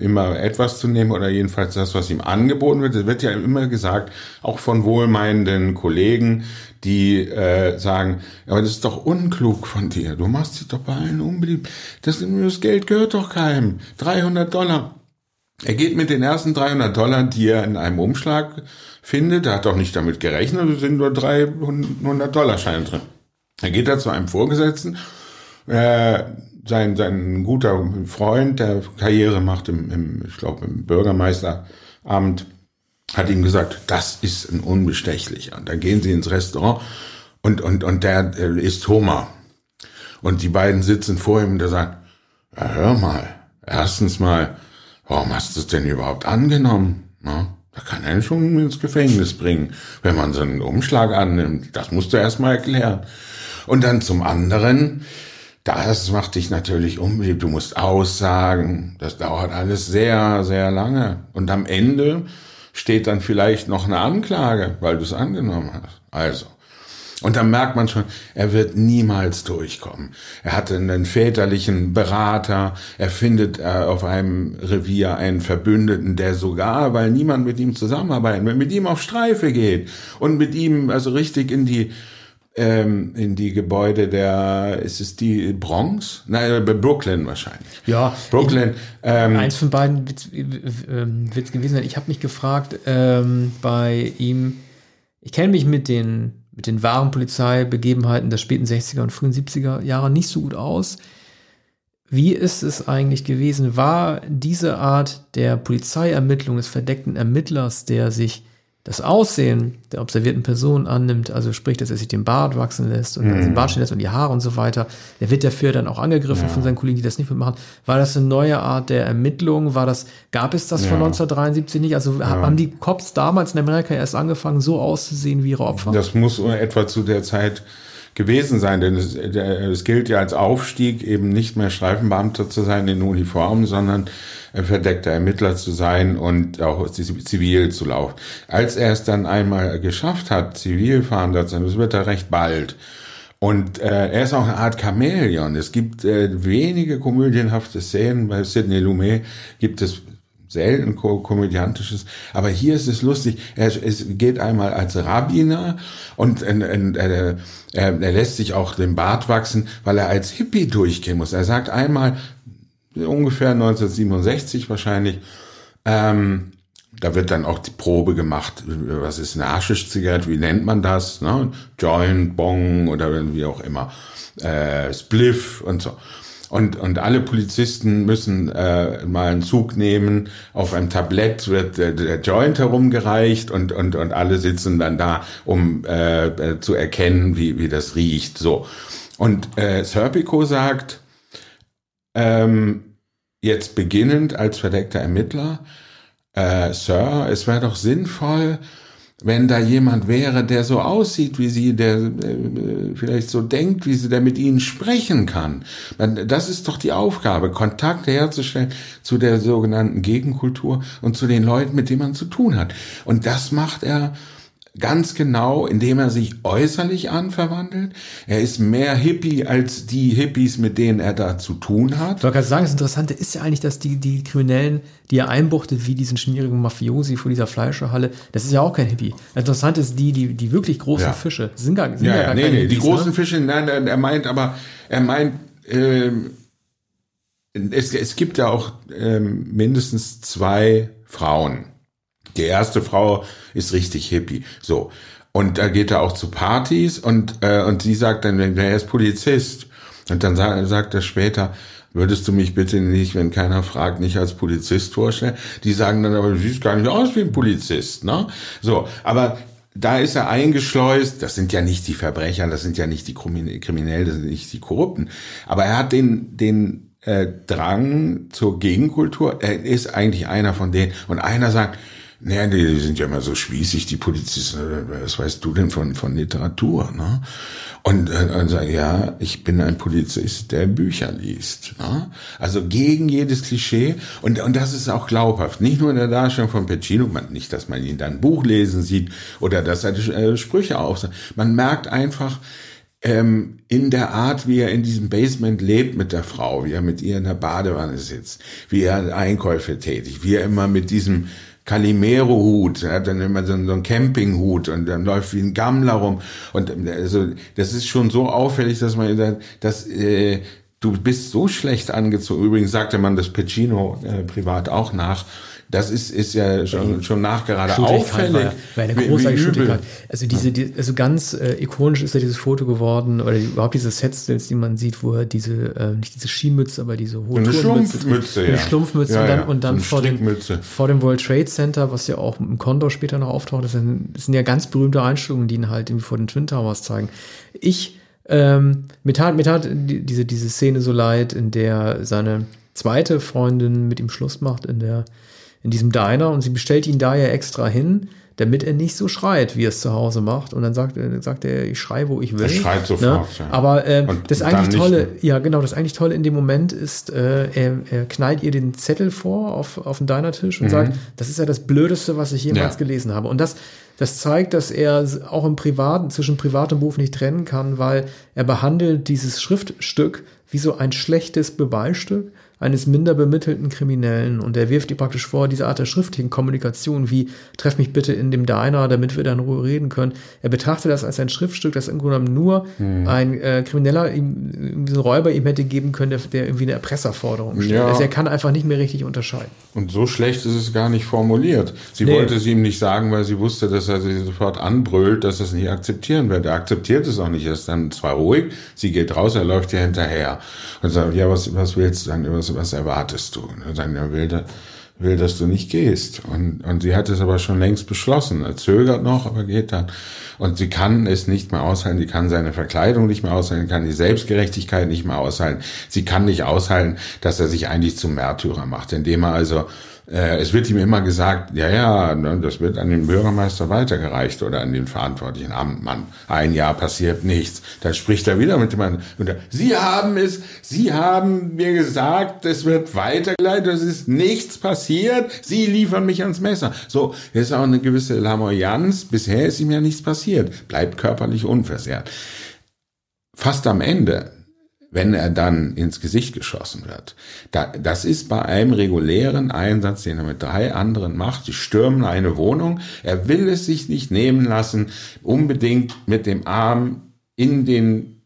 immer etwas zu nehmen oder jedenfalls das, was ihm angeboten wird. Es wird ja immer gesagt, auch von wohlmeinenden Kollegen, die äh, sagen, aber das ist doch unklug von dir. Du machst dich doch bei allen unbeliebt. Das, das Geld gehört doch keinem. 300 Dollar. Er geht mit den ersten 300 Dollar, die er in einem Umschlag findet, er hat auch nicht damit gerechnet, es sind nur 300 Dollar Scheine drin. Er geht da zu einem Vorgesetzten, äh, sein, sein guter Freund, der Karriere macht im, im ich glaube, im Bürgermeisteramt, hat ihm gesagt, das ist ein Unbestechlicher. Und dann gehen sie ins Restaurant und, und, und der äh, isst Hummer. Und die beiden sitzen vor ihm und der sagt, ja, hör mal, erstens mal, warum hast du es denn überhaupt angenommen? Na, da kann er ihn schon ins Gefängnis bringen, wenn man so einen Umschlag annimmt. Das musst du erst mal erklären. Und dann zum anderen, das macht dich natürlich unbeliebt. Du musst aussagen. Das dauert alles sehr, sehr lange. Und am Ende steht dann vielleicht noch eine Anklage, weil du es angenommen hast. Also. Und dann merkt man schon, er wird niemals durchkommen. Er hatte einen väterlichen Berater, er findet äh, auf einem Revier einen Verbündeten, der sogar, weil niemand mit ihm zusammenarbeiten will, mit ihm auf Streife geht und mit ihm also richtig in die ähm, in die Gebäude der, ist es die Bronx? Nein, äh, Brooklyn wahrscheinlich. Ja, Brooklyn. Ähm, Eins von beiden wird es gewesen sein. Ich habe mich gefragt ähm, bei ihm, ich kenne mich mit den, mit den wahren Polizeibegebenheiten der späten 60er und frühen 70er Jahre nicht so gut aus. Wie ist es eigentlich gewesen? War diese Art der Polizeiermittlung des verdeckten Ermittlers, der sich das Aussehen der observierten Person annimmt, also sprich, dass er sich den Bart wachsen lässt und den Bart stehen lässt und die Haare und so weiter, der wird dafür dann auch angegriffen von seinen Kollegen, die das nicht mitmachen. War das eine neue Art der Ermittlung? War das, gab es das von 1973 nicht? Also haben die Cops damals in Amerika erst angefangen, so auszusehen wie ihre Opfer? Das muss etwa zu der Zeit gewesen sein, denn es, es gilt ja als Aufstieg, eben nicht mehr Streifenbeamter zu sein in Uniform, sondern verdeckter Ermittler zu sein und auch zivil zu laufen. Als er es dann einmal geschafft hat, zivil fahren zu sein, das wird er recht bald. Und äh, er ist auch eine Art Chamäleon. Es gibt äh, wenige komödienhafte Szenen. Bei Sidney Lumet gibt es selten ko komödiantisches, aber hier ist es lustig. Er, es geht einmal als Rabbiner und äh, äh, er, er lässt sich auch den Bart wachsen, weil er als Hippie durchgehen muss. Er sagt einmal, ungefähr 1967 wahrscheinlich, ähm, da wird dann auch die Probe gemacht, was ist eine Haschisch-Zigarette, wie nennt man das? Ne? Joint, Bong oder wie auch immer. Äh, Spliff und so. Und, und alle Polizisten müssen äh, mal einen Zug nehmen. Auf einem Tablett wird der, der Joint herumgereicht und, und, und alle sitzen dann da, um äh, äh, zu erkennen, wie, wie das riecht. So. Und äh, Serpico sagt, ähm, jetzt beginnend als verdeckter Ermittler, äh, Sir, es wäre doch sinnvoll, wenn da jemand wäre, der so aussieht wie sie, der äh, vielleicht so denkt wie sie, der mit ihnen sprechen kann. Das ist doch die Aufgabe, Kontakte herzustellen zu der sogenannten Gegenkultur und zu den Leuten, mit denen man zu tun hat. Und das macht er ganz genau, indem er sich äußerlich anverwandelt. Er ist mehr Hippie als die Hippies, mit denen er da zu tun hat. Ich wollte gerade sagen, das Interessante ist ja eigentlich, dass die, die Kriminellen, die er einbuchtet, wie diesen schmierigen Mafiosi vor dieser Fleischerhalle, das ist ja auch kein Hippie. Das Interessante ist, die, die, die wirklich großen ja. Fische sind gar, sind ja, ja, gar nee, keine nee, Hippies, die großen ne? Fische, nein, er meint aber, er meint, ähm, es, es gibt ja auch ähm, mindestens zwei Frauen die erste Frau ist richtig hippie. So. Und da geht er auch zu Partys und, äh, und sie sagt dann, er ist Polizist. Und dann sagt, sagt er später, würdest du mich bitte nicht, wenn keiner fragt, nicht als Polizist vorstellen? Die sagen dann aber, du siehst gar nicht aus wie ein Polizist, ne? So. Aber da ist er eingeschleust. Das sind ja nicht die Verbrecher, das sind ja nicht die Kriminellen, das sind nicht die Korrupten. Aber er hat den, den äh, Drang zur Gegenkultur. Er ist eigentlich einer von denen. Und einer sagt, naja, die sind ja immer so spießig, die Polizisten. Was weißt du denn von, von Literatur? Ne? Und dann sage ja, ich bin ein Polizist, der Bücher liest. Ne? Also gegen jedes Klischee. Und, und das ist auch glaubhaft. Nicht nur in der Darstellung von Pacino, man, nicht, dass man ihn dann Buch lesen sieht oder dass er äh, Sprüche aufsagt. Man merkt einfach, ähm, in der Art, wie er in diesem Basement lebt mit der Frau, wie er mit ihr in der Badewanne sitzt, wie er Einkäufe tätigt, wie er immer mit diesem Calimero-Hut, er hat dann immer so, einen Campinghut und dann läuft wie ein Gammler rum. Und also das ist schon so auffällig, dass man sagt, dass äh, du bist so schlecht angezogen. Übrigens sagte man das Pacino äh, privat auch nach das ist, ist ja schon, schon nachgerade auffällig. War, war eine großartige Schuttigkeit. Also diese, die, also ganz äh, ikonisch ist ja dieses Foto geworden, oder die, überhaupt diese Setstills, die man sieht, wo er diese, äh, nicht diese Skimütze, aber diese hohe eine Schlumpfmütze, ja. Eine Schlumpfmütze ja, und dann, und dann so vor, dem, vor dem World Trade Center, was ja auch im Condor später noch auftaucht, das sind, das sind ja ganz berühmte Einstellungen, die ihn halt irgendwie vor den Twin Towers zeigen. Ich, ähm, mir tat, mir tat diese, diese Szene so leid, in der seine zweite Freundin mit ihm Schluss macht, in der in diesem Diner und sie bestellt ihn da ja extra hin, damit er nicht so schreit, wie er es zu Hause macht. Und dann sagt, sagt er, ich schreie, wo ich will. Er schreit ne? sofort. Ja. Aber äh, das eigentlich Tolle, ja genau, das eigentlich Tolle in dem Moment ist, äh, er, er knallt ihr den Zettel vor auf, auf den Dinertisch und mhm. sagt, das ist ja das Blödeste, was ich jemals ja. gelesen habe. Und das, das zeigt, dass er auch im Privaten, zwischen Privat und Beruf nicht trennen kann, weil er behandelt dieses Schriftstück wie so ein schlechtes Beweisstück eines minder bemittelten Kriminellen und er wirft ihr praktisch vor, diese Art der schriftlichen Kommunikation, wie treff mich bitte in dem Diner, damit wir da in Ruhe reden können. Er betrachtet das als ein Schriftstück, das im Grunde genommen nur hm. ein äh, Krimineller, ihm, ein Räuber ihm hätte geben können, der, der irgendwie eine Erpresserforderung stellt. Ja. Also er kann einfach nicht mehr richtig unterscheiden. Und so schlecht ist es gar nicht formuliert. Sie nee. wollte es ihm nicht sagen, weil sie wusste, dass er sie sofort anbrüllt, dass er es nicht akzeptieren wird. Er akzeptiert es auch nicht. Er ist dann zwar ruhig, sie geht raus, er läuft ihr hinterher und sagt, ja, was, was willst du dann? Was, was erwartest du? Er er will, will, dass du nicht gehst. Und, und sie hat es aber schon längst beschlossen. Er zögert noch, aber geht dann. Und sie kann es nicht mehr aushalten. Sie kann seine Verkleidung nicht mehr aushalten, kann die Selbstgerechtigkeit nicht mehr aushalten. Sie kann nicht aushalten, dass er sich eigentlich zum Märtyrer macht, indem er also äh, es wird ihm immer gesagt, ja, ja, ne, das wird an den Bürgermeister weitergereicht oder an den verantwortlichen Amtmann. Ein Jahr passiert nichts. Dann spricht er wieder mit dem Mann. Sie haben es, Sie haben mir gesagt, es wird weitergeleitet, es ist nichts passiert. Sie liefern mich ans Messer. So, das ist auch eine gewisse Lamoyanz. Bisher ist ihm ja nichts passiert. Bleibt körperlich unversehrt. Fast am Ende wenn er dann ins Gesicht geschossen wird. Da, das ist bei einem regulären Einsatz, den er mit drei anderen macht. Sie stürmen eine Wohnung. Er will es sich nicht nehmen lassen, unbedingt mit dem Arm in den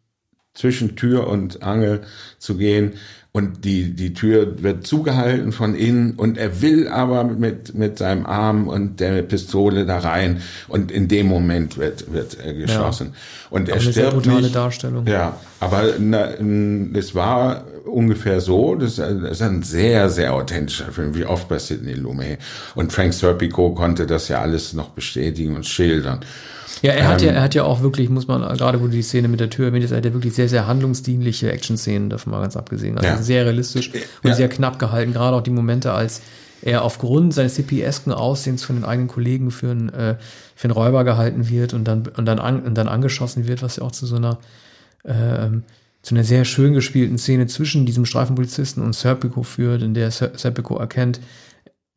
zwischen Tür und Angel zu gehen und die, die Tür wird zugehalten von innen und er will aber mit, mit seinem Arm und der Pistole da rein und in dem Moment wird, wird er geschossen. Ja. Und er aber stirbt brutale nicht. Darstellung. Ja, aber na, es war ungefähr so, das ist ein sehr, sehr authentischer Film, wie oft bei Sidney Lumet. Und Frank Serpico konnte das ja alles noch bestätigen und schildern. Ja, er hat ähm, ja, er hat ja auch wirklich, muss man, gerade wo du die Szene mit der Tür erwähnt hast, er hat ja wirklich sehr, sehr handlungsdienliche Action-Szenen, davon mal ganz abgesehen. Also ja. sehr realistisch und ja. sehr knapp gehalten. Gerade auch die Momente, als er aufgrund seines CPS-ken Aussehens von den eigenen Kollegen für einen, äh, für einen Räuber gehalten wird und dann, und dann, an, und dann angeschossen wird, was ja auch zu so einer, ähm, zu einer sehr schön gespielten Szene zwischen diesem Streifenpolizisten und Serpico führt, in der Serpico erkennt,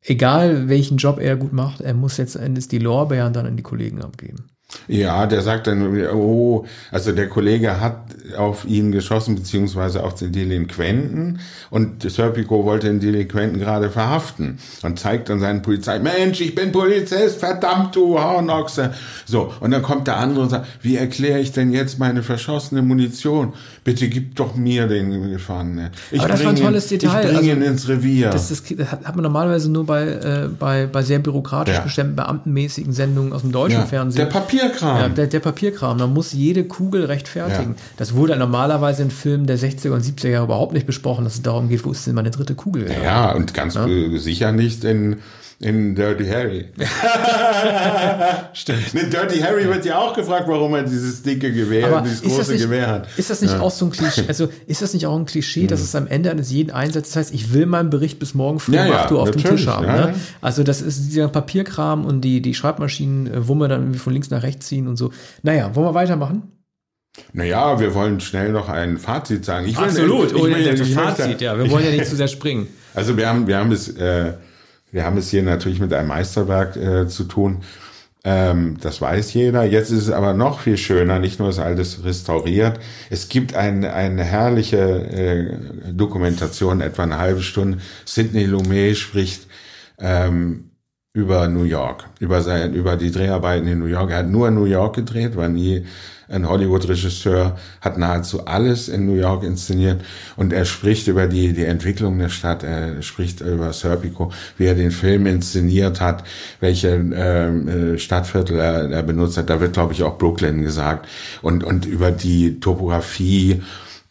egal welchen Job er gut macht, er muss jetzt endlich die Lorbeeren dann an die Kollegen abgeben. Ja, der sagt dann, oh, also der Kollege hat auf ihn geschossen, beziehungsweise auf den Delinquenten und Serpico wollte den Delinquenten gerade verhaften und zeigt dann seinen Polizei, Mensch, ich bin Polizist, verdammt du Hornochse. So, und dann kommt der andere und sagt, wie erkläre ich denn jetzt meine verschossene Munition? Bitte gib doch mir den Gefangenen. Ich Aber das war ein tolles ihn, Detail. Ich bringe also, ihn ins Revier. Das, das, hat man normalerweise nur bei, äh, bei, bei sehr bürokratisch ja. bestimmten beamtenmäßigen Sendungen aus dem deutschen ja. Fernsehen. Der Papierkram. Ja, der, der Papierkram. Man muss jede Kugel rechtfertigen. Ja. Das wurde normalerweise in Filmen der 60er und 70er Jahre überhaupt nicht besprochen, dass es darum geht, wo ist denn meine dritte Kugel? Ja, und ganz sicher nicht in in Dirty Harry. Stimmt. In Dirty Harry wird ja auch gefragt, warum er dieses dicke Gewehr, Aber dieses große nicht, Gewehr hat. Ist das nicht ja. auch so ein Klischee? Also ist das nicht auch ein Klischee, dass es am Ende eines jeden Einsatzes heißt, ich will meinen Bericht bis morgen früh um ja, 8 Uhr auf dem Tisch haben. Ne? Also das ist dieser Papierkram und die, die Schreibmaschinen, äh, wo wir dann irgendwie von links nach rechts ziehen und so. Naja, wollen wir weitermachen? Naja, wir wollen schnell noch ein Fazit sagen. Ich Absolut, will, ich, ich, oh, das Fazit, ja. Wir wollen ja nicht zu sehr springen. Also wir haben, wir haben es äh, wir haben es hier natürlich mit einem Meisterwerk äh, zu tun. Ähm, das weiß jeder. Jetzt ist es aber noch viel schöner. Nicht nur ist alles restauriert. Es gibt ein, eine herrliche äh, Dokumentation, etwa eine halbe Stunde. Sidney Lumet spricht ähm, über New York, über sein, über die Dreharbeiten in New York. Er hat nur in New York gedreht, war nie ein Hollywood-Regisseur, hat nahezu alles in New York inszeniert und er spricht über die, die Entwicklung der Stadt, er spricht über Serpico, wie er den Film inszeniert hat, welche ähm, äh, Stadtviertel er, er benutzt hat. Da wird, glaube ich, auch Brooklyn gesagt und, und über die Topografie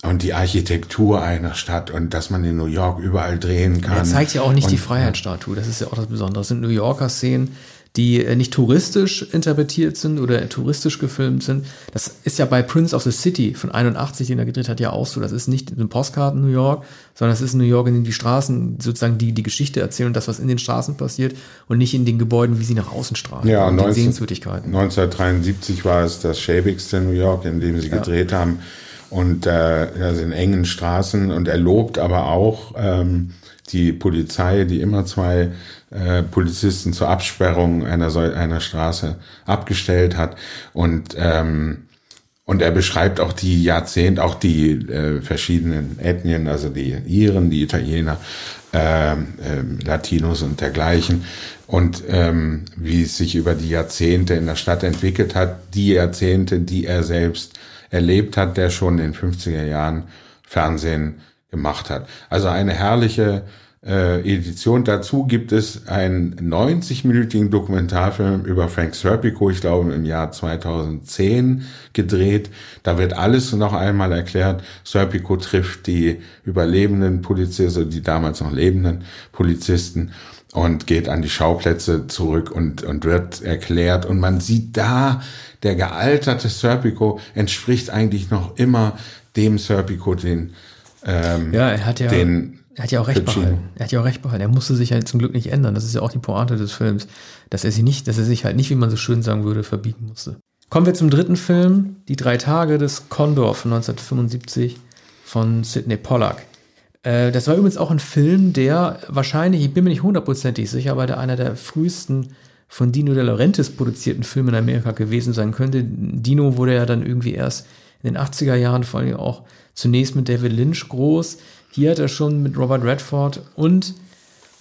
und die Architektur einer Stadt und dass man in New York überall drehen kann. Er zeigt ja auch nicht und, die Freiheitsstatue, das ist ja auch das Besondere. Das sind New Yorker Szenen, die äh, nicht touristisch interpretiert sind oder touristisch gefilmt sind. Das ist ja bei Prince of the City von 81, den er gedreht hat, ja auch so. Das ist nicht in Postkarten New York, sondern es ist New York, in denen die Straßen sozusagen die, die Geschichte erzählen und das, was in den Straßen passiert und nicht in den Gebäuden, wie sie nach außen strahlen. Ja, und 19, Sehenswürdigkeiten. 1973 war es das schäbigste New York, in dem sie ja. gedreht haben. Und äh, also in engen Straßen und er lobt aber auch ähm, die Polizei, die immer zwei äh, Polizisten zur Absperrung einer, einer Straße abgestellt hat. Und, ähm, und er beschreibt auch die Jahrzehnte, auch die äh, verschiedenen Ethnien, also die Iren, die Italiener, äh, äh, Latinos und dergleichen. Und ähm, wie es sich über die Jahrzehnte in der Stadt entwickelt hat, die Jahrzehnte, die er selbst erlebt hat, der schon in 50er Jahren Fernsehen gemacht hat. Also eine herrliche äh, Edition. Dazu gibt es einen 90-minütigen Dokumentarfilm über Frank Serpico, ich glaube im Jahr 2010 gedreht. Da wird alles noch einmal erklärt. Serpico trifft die überlebenden Polizisten, also die damals noch lebenden Polizisten und geht an die Schauplätze zurück und, und wird erklärt. Und man sieht da, der gealterte Serpico entspricht eigentlich noch immer dem Serpico, den, ähm, ja, er hat ja, den er hat ja auch recht Puccino. behalten. Er hat ja auch recht behalten. Er musste sich halt zum Glück nicht ändern. Das ist ja auch die Pointe des Films, dass er sich nicht, dass er sich halt nicht, wie man so schön sagen würde, verbiegen musste. Kommen wir zum dritten Film, Die drei Tage des Condor von 1975 von Sidney Pollack. Äh, das war übrigens auch ein Film, der wahrscheinlich, ich bin mir nicht hundertprozentig sicher, aber der einer der frühesten von Dino De Laurentiis produzierten Filme in Amerika gewesen sein könnte. Dino wurde ja dann irgendwie erst in den 80er Jahren vor allem auch zunächst mit David Lynch groß. Hier hat er schon mit Robert Redford und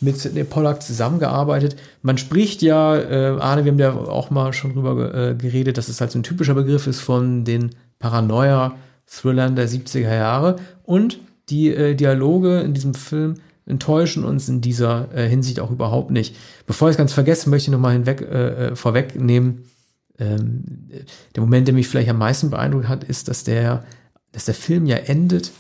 mit Sidney Pollack zusammengearbeitet. Man spricht ja, äh, Arne, wir haben ja auch mal schon drüber äh, geredet, dass es halt so ein typischer Begriff ist von den Paranoia-Thrillern der 70er Jahre. Und die äh, Dialoge in diesem Film enttäuschen uns in dieser äh, Hinsicht auch überhaupt nicht. Bevor ich es ganz vergesse, möchte ich nochmal hinweg, äh, äh, vorwegnehmen, ähm, der Moment, der mich vielleicht am meisten beeindruckt hat, ist, dass der, dass der Film ja endet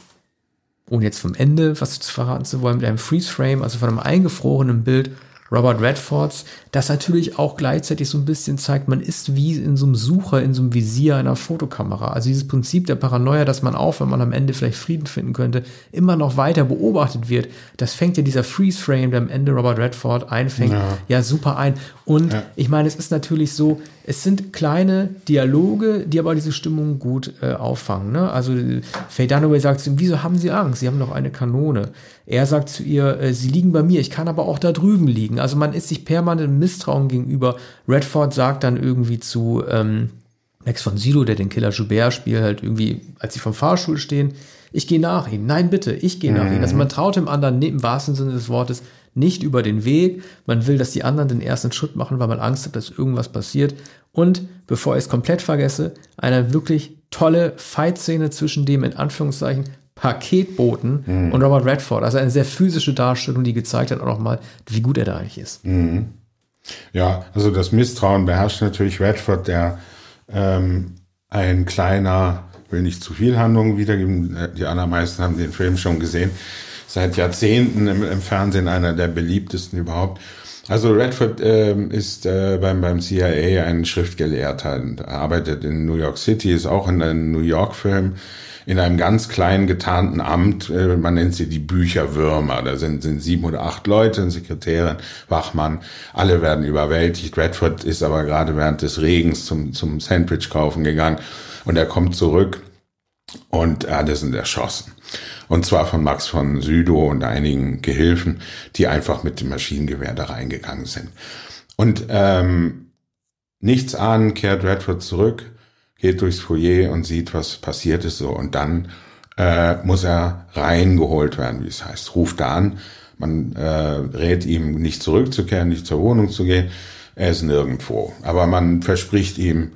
ohne jetzt vom Ende was zu verraten zu wollen, mit einem Freeze-Frame, also von einem eingefrorenen Bild Robert Redfords, das natürlich auch gleichzeitig so ein bisschen zeigt, man ist wie in so einem Sucher, in so einem Visier einer Fotokamera. Also dieses Prinzip der Paranoia, dass man auch, wenn man am Ende vielleicht Frieden finden könnte, immer noch weiter beobachtet wird, das fängt ja dieser Freeze-Frame, der am Ende Robert Redford einfängt, ja, ja super ein. Und ja. ich meine, es ist natürlich so, es sind kleine Dialoge, die aber diese Stimmung gut äh, auffangen. Ne? Also Faye Dunaway sagt zu ihm, wieso haben Sie Angst? Sie haben doch eine Kanone. Er sagt zu ihr, äh, Sie liegen bei mir, ich kann aber auch da drüben liegen. Also man ist sich permanent im Misstrauen gegenüber. Redford sagt dann irgendwie zu ähm, Max von Sydow, der den Killer Joubert spielt, halt irgendwie, als sie vom Fahrstuhl stehen, ich gehe nach ihm. Nein, bitte, ich gehe nach mhm. ihm. Also man traut dem anderen im wahrsten Sinne des Wortes nicht über den Weg. Man will, dass die anderen den ersten Schritt machen, weil man Angst hat, dass irgendwas passiert. Und bevor ich es komplett vergesse, eine wirklich tolle Fight-Szene zwischen dem in Anführungszeichen Paketboten mhm. und Robert Redford. Also eine sehr physische Darstellung, die gezeigt hat auch nochmal, wie gut er da eigentlich ist. Mhm. Ja, also das Misstrauen beherrscht natürlich Redford, der ähm, ein kleiner, will nicht zu viel Handlung wiedergeben, die allermeisten haben den Film schon gesehen, seit Jahrzehnten im, im Fernsehen einer der beliebtesten überhaupt. Also Redford äh, ist äh, beim, beim CIA ein Schriftgelehrter, arbeitet in New York City, ist auch in einem New York-Film in einem ganz kleinen getarnten Amt, äh, man nennt sie die Bücherwürmer. Da sind, sind sieben oder acht Leute, eine Sekretärin, Wachmann, alle werden überwältigt. Redford ist aber gerade während des Regens zum, zum Sandwich kaufen gegangen und er kommt zurück und alle sind erschossen. Und zwar von Max von Südow und einigen Gehilfen, die einfach mit dem Maschinengewehr da reingegangen sind. Und ähm, nichts ahnen kehrt Redford zurück, geht durchs Foyer und sieht, was passiert ist so. Und dann äh, muss er reingeholt werden, wie es heißt. Ruft da an, man äh, rät ihm, nicht zurückzukehren, nicht zur Wohnung zu gehen. Er ist nirgendwo. Aber man verspricht ihm,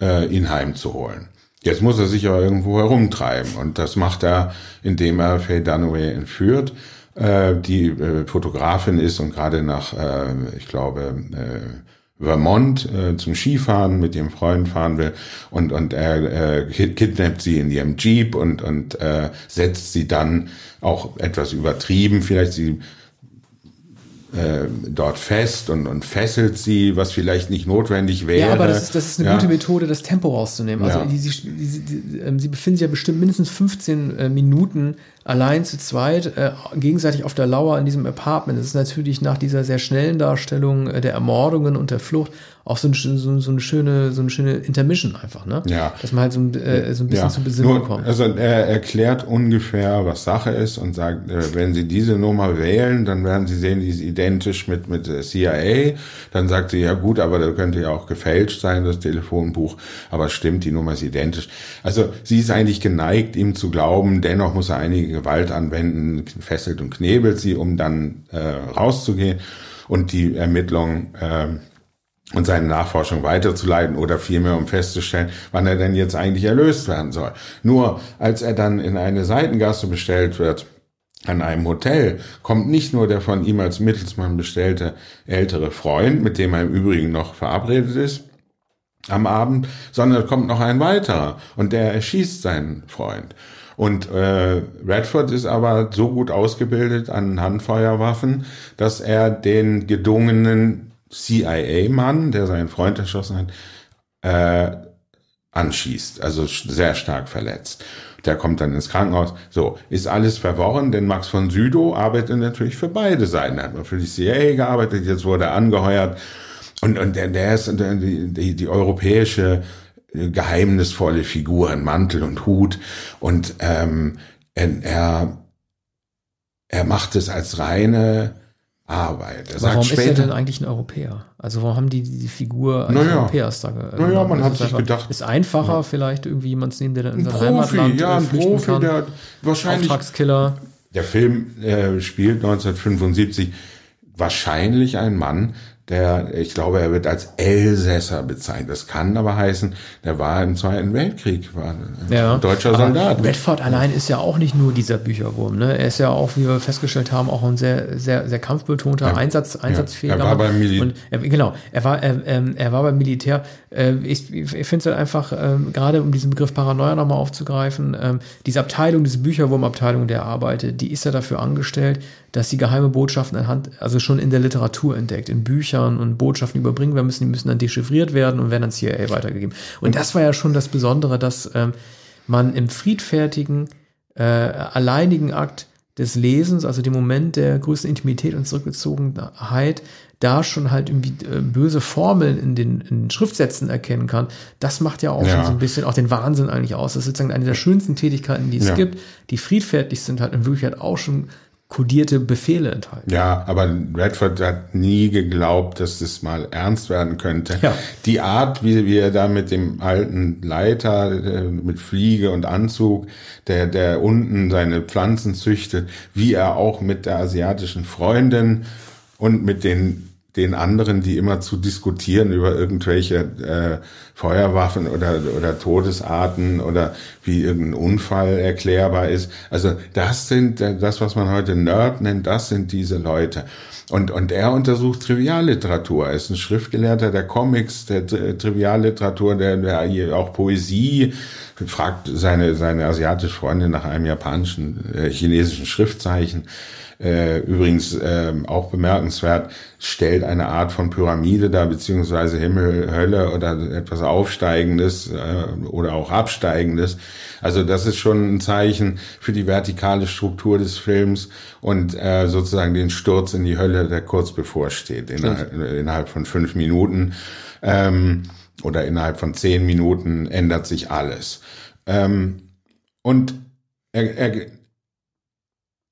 äh, ihn heimzuholen. Jetzt muss er sich aber irgendwo herumtreiben und das macht er, indem er Faye Dunaway entführt, äh, die äh, Fotografin ist und gerade nach, äh, ich glaube, äh, Vermont äh, zum Skifahren mit ihrem Freund fahren will und und er äh, kidnappt sie in ihrem Jeep und und äh, setzt sie dann auch etwas übertrieben, vielleicht sie äh, dort fest und, und fesselt sie, was vielleicht nicht notwendig wäre. Ja, aber das ist, das ist eine ja. gute Methode, das Tempo rauszunehmen. Also ja. die, die, die, ähm, sie befinden sich ja bestimmt mindestens 15 äh, Minuten allein zu zweit, äh, gegenseitig auf der Lauer in diesem Apartment. Das ist natürlich nach dieser sehr schnellen Darstellung äh, der Ermordungen und der Flucht auch so, ein, so, so, eine schöne, so eine schöne Intermission einfach, ne? Ja. Dass man halt so ein, äh, so ein bisschen ja. zur Besinnung kommt. Also er erklärt ungefähr, was Sache ist und sagt, äh, wenn Sie diese Nummer wählen, dann werden Sie sehen, die ist identisch mit, mit der CIA. Dann sagt sie, ja gut, aber da könnte ja auch gefälscht sein, das Telefonbuch. Aber stimmt, die Nummer ist identisch. Also sie ist eigentlich geneigt, ihm zu glauben, dennoch muss er einige Gewalt anwenden, fesselt und knebelt sie, um dann äh, rauszugehen und die Ermittlung äh, und seine Nachforschung weiterzuleiten oder vielmehr um festzustellen, wann er denn jetzt eigentlich erlöst werden soll. Nur als er dann in eine Seitengasse bestellt wird, an einem Hotel, kommt nicht nur der von ihm als Mittelsmann bestellte ältere Freund, mit dem er im Übrigen noch verabredet ist, am Abend, sondern kommt noch ein weiterer und der erschießt seinen Freund. Und äh, Redford ist aber so gut ausgebildet an Handfeuerwaffen, dass er den gedungenen CIA-Mann, der seinen Freund erschossen hat, äh, anschießt, also sehr stark verletzt. Der kommt dann ins Krankenhaus. So, ist alles verworren, denn Max von Südow arbeitet natürlich für beide Seiten. Er hat für die CIA gearbeitet, jetzt wurde er angeheuert. Und, und der, der ist die, die, die europäische geheimnisvolle Figur in Mantel und Hut und ähm, er, er macht es als reine Arbeit. Er warum später, ist er denn eigentlich ein Europäer? Also warum haben die die Figur eines naja, Europäers da ge Naja, man hat sich gedacht. Ist einfacher ja. vielleicht irgendwie jemand zu nehmen, der dann in seinem Heimatland ja, ein Profi, kann. Der wahrscheinlich, Auftragskiller. Der Film äh, spielt 1975 wahrscheinlich ein Mann, der, ich glaube, er wird als Elsässer bezeichnet. Das kann aber heißen, der war im Zweiten Weltkrieg, war ein ja. deutscher Soldat. Redford allein ist ja auch nicht nur dieser Bücherwurm. Ne? Er ist ja auch, wie wir festgestellt haben, auch ein sehr, sehr, sehr kampfbetonter, ja. Einsatz, einsatzfähiger. Er war beim Militär. Genau, er war, er, ähm, er war beim Militär. Äh, ich ich finde es halt einfach, ähm, gerade um diesen Begriff Paranoia nochmal aufzugreifen, ähm, diese Abteilung, diese Bücherwurmabteilung, der arbeitet, die ist ja dafür angestellt, dass sie geheime Botschaften anhand, also schon in der Literatur entdeckt, in Büchern und Botschaften überbringen werden müssen, die müssen dann dechiffriert werden und werden dann CIA weitergegeben. Und das war ja schon das Besondere, dass ähm, man im friedfertigen, äh, alleinigen Akt des Lesens, also dem Moment der größten Intimität und Zurückgezogenheit, da schon halt irgendwie äh, böse Formeln in den, in den Schriftsätzen erkennen kann, das macht ja auch ja. schon so ein bisschen auch den Wahnsinn eigentlich aus. Das ist sozusagen eine der schönsten Tätigkeiten, die es ja. gibt, die friedfertig sind, halt in Wirklichkeit auch schon kodierte Befehle enthalten. Ja, aber Redford hat nie geglaubt, dass das mal ernst werden könnte. Ja. Die Art, wie, wie er da mit dem alten Leiter, äh, mit Fliege und Anzug, der, der unten seine Pflanzen züchtet, wie er auch mit der asiatischen Freundin und mit den den anderen, die immer zu diskutieren über irgendwelche äh, Feuerwaffen oder, oder Todesarten oder wie irgendein Unfall erklärbar ist. Also das sind das, was man heute Nerd nennt, das sind diese Leute. Und, und er untersucht Trivialliteratur. Er ist ein Schriftgelehrter der Comics, der Trivialliteratur, der, der auch Poesie, fragt seine, seine asiatische Freundin nach einem japanischen, äh, chinesischen Schriftzeichen äh, übrigens äh, auch bemerkenswert, stellt eine Art von Pyramide dar, beziehungsweise Himmel, Hölle oder etwas Aufsteigendes äh, oder auch Absteigendes. Also das ist schon ein Zeichen für die vertikale Struktur des Films und äh, sozusagen den Sturz in die Hölle, der kurz bevorsteht, innerhalb, innerhalb von fünf Minuten ähm, oder innerhalb von zehn Minuten ändert sich alles. Ähm, und er, er,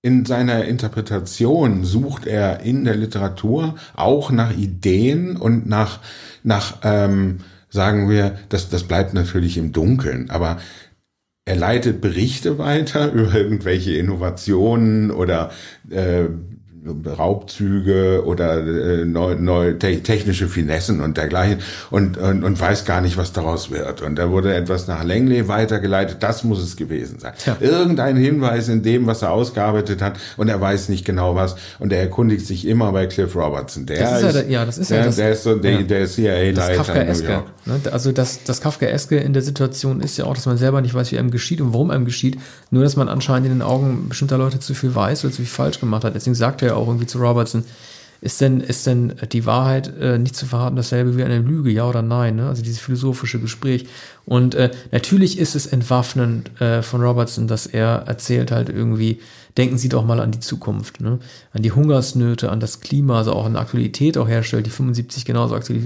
in seiner Interpretation sucht er in der Literatur auch nach Ideen und nach, nach ähm, sagen wir, das, das bleibt natürlich im Dunkeln, aber er leitet Berichte weiter über irgendwelche Innovationen oder äh, Raubzüge oder äh, neu, neu, te technische Finessen und dergleichen und, und, und weiß gar nicht, was daraus wird. Und da wurde etwas nach Langley weitergeleitet, das muss es gewesen sein. Ja. Irgendein Hinweis in dem, was er ausgearbeitet hat und er weiß nicht genau was und er erkundigt sich immer bei Cliff Robertson. Der das ist, ist ja, ja, das ist ja, das, der ist so der, ja. der CIA-Leiter in New York. Ne? Also das, das Kafkaeske in der Situation ist ja auch, dass man selber nicht weiß, wie einem geschieht und warum einem geschieht, nur dass man anscheinend in den Augen bestimmter Leute zu viel weiß oder zu viel falsch gemacht hat. Deswegen sagt er auch irgendwie zu Robertson, ist denn, ist denn die Wahrheit äh, nicht zu verraten dasselbe wie eine Lüge, ja oder nein? Ne? Also dieses philosophische Gespräch. Und äh, natürlich ist es entwaffnend äh, von Robertson, dass er erzählt halt irgendwie, denken Sie doch mal an die Zukunft, ne? an die Hungersnöte, an das Klima, also auch an Aktualität auch herstellt, die 75 genauso aktuell,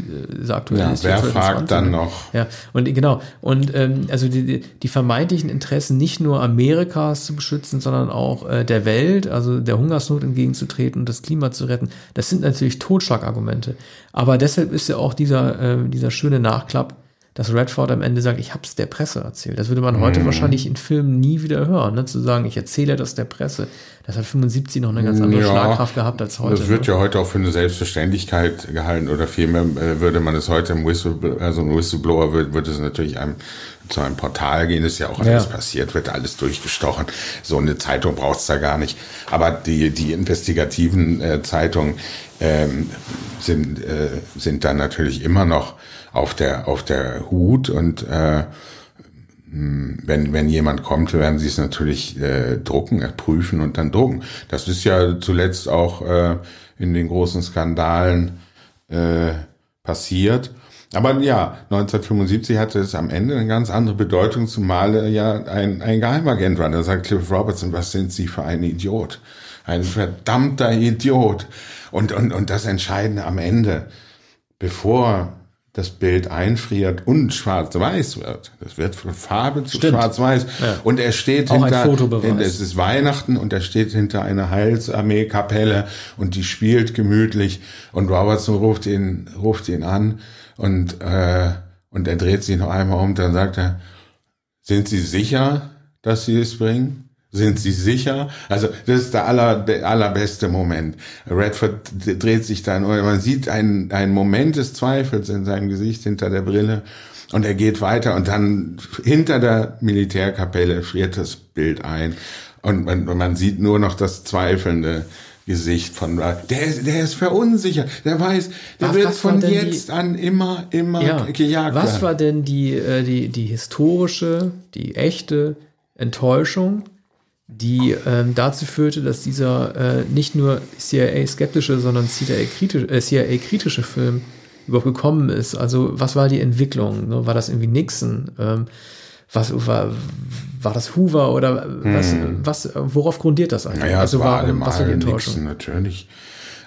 äh, aktuell ja, ist. Wer fragt dann noch? Ja, und genau. Und ähm, also die, die vermeintlichen Interessen nicht nur Amerikas zu beschützen, sondern auch äh, der Welt, also der Hungersnot entgegenzutreten und das Klima zu retten, das sind natürlich Totschlagargumente. Aber deshalb ist ja auch dieser, äh, dieser schöne Nachklapp, dass Redford am Ende sagt, ich hab's der Presse erzählt. Das würde man heute mhm. wahrscheinlich in Filmen nie wieder hören, ne? zu sagen, ich erzähle das der Presse. Das hat 75 noch eine ganz andere ja, Schlagkraft gehabt als heute. Das wird ne? ja heute auch für eine Selbstverständlichkeit gehalten oder vielmehr äh, würde man es heute im Whistleblower, also ein Whistleblower würde, würde es natürlich einem zu einem Portal gehen, ist ja auch alles ja. passiert, wird alles durchgestochen. So eine Zeitung braucht's da gar nicht. Aber die, die investigativen äh, Zeitungen ähm, sind, äh, sind dann natürlich immer noch auf der, auf der Hut und äh, wenn, wenn jemand kommt, werden sie es natürlich äh, drucken, prüfen und dann drucken. Das ist ja zuletzt auch äh, in den großen Skandalen äh, passiert. Aber ja, 1975 hatte es am Ende eine ganz andere Bedeutung, zumal ja ein, ein Geheimagent war. Da sagt Cliff Robertson, was sind Sie für ein Idiot? Ein verdammter Idiot. Und, und, und das Entscheidende am Ende, bevor das Bild einfriert und schwarz-weiß wird. Das wird von Farbe zu schwarz-weiß. Ja. Und er steht Auch hinter, es ist Weihnachten und er steht hinter einer Heilsarmee-Kapelle und die spielt gemütlich und Robertson ruft ihn, ruft ihn an und, äh, und er dreht sich noch einmal um, dann sagt er, sind Sie sicher, dass Sie es bringen? Sind Sie sicher? Also das ist der, aller, der allerbeste Moment. Redford dreht sich dann und man sieht einen, einen Moment des Zweifels in seinem Gesicht hinter der Brille und er geht weiter und dann hinter der Militärkapelle friert das Bild ein und man, man sieht nur noch das zweifelnde Gesicht von der, der ist verunsichert, der weiß, der was, wird was von jetzt die, an immer, immer ja, gejagt. Was war denn die, äh, die, die historische, die echte Enttäuschung die ähm, dazu führte, dass dieser äh, nicht nur CIA-skeptische, sondern CIA-kritische äh, CIA Film überhaupt gekommen ist. Also was war die Entwicklung? Ne? War das irgendwie Nixon? Ähm, was war, war das Hoover oder was, hm. was, worauf grundiert das eigentlich? Naja, also es war warum, was war die? Nixon natürlich.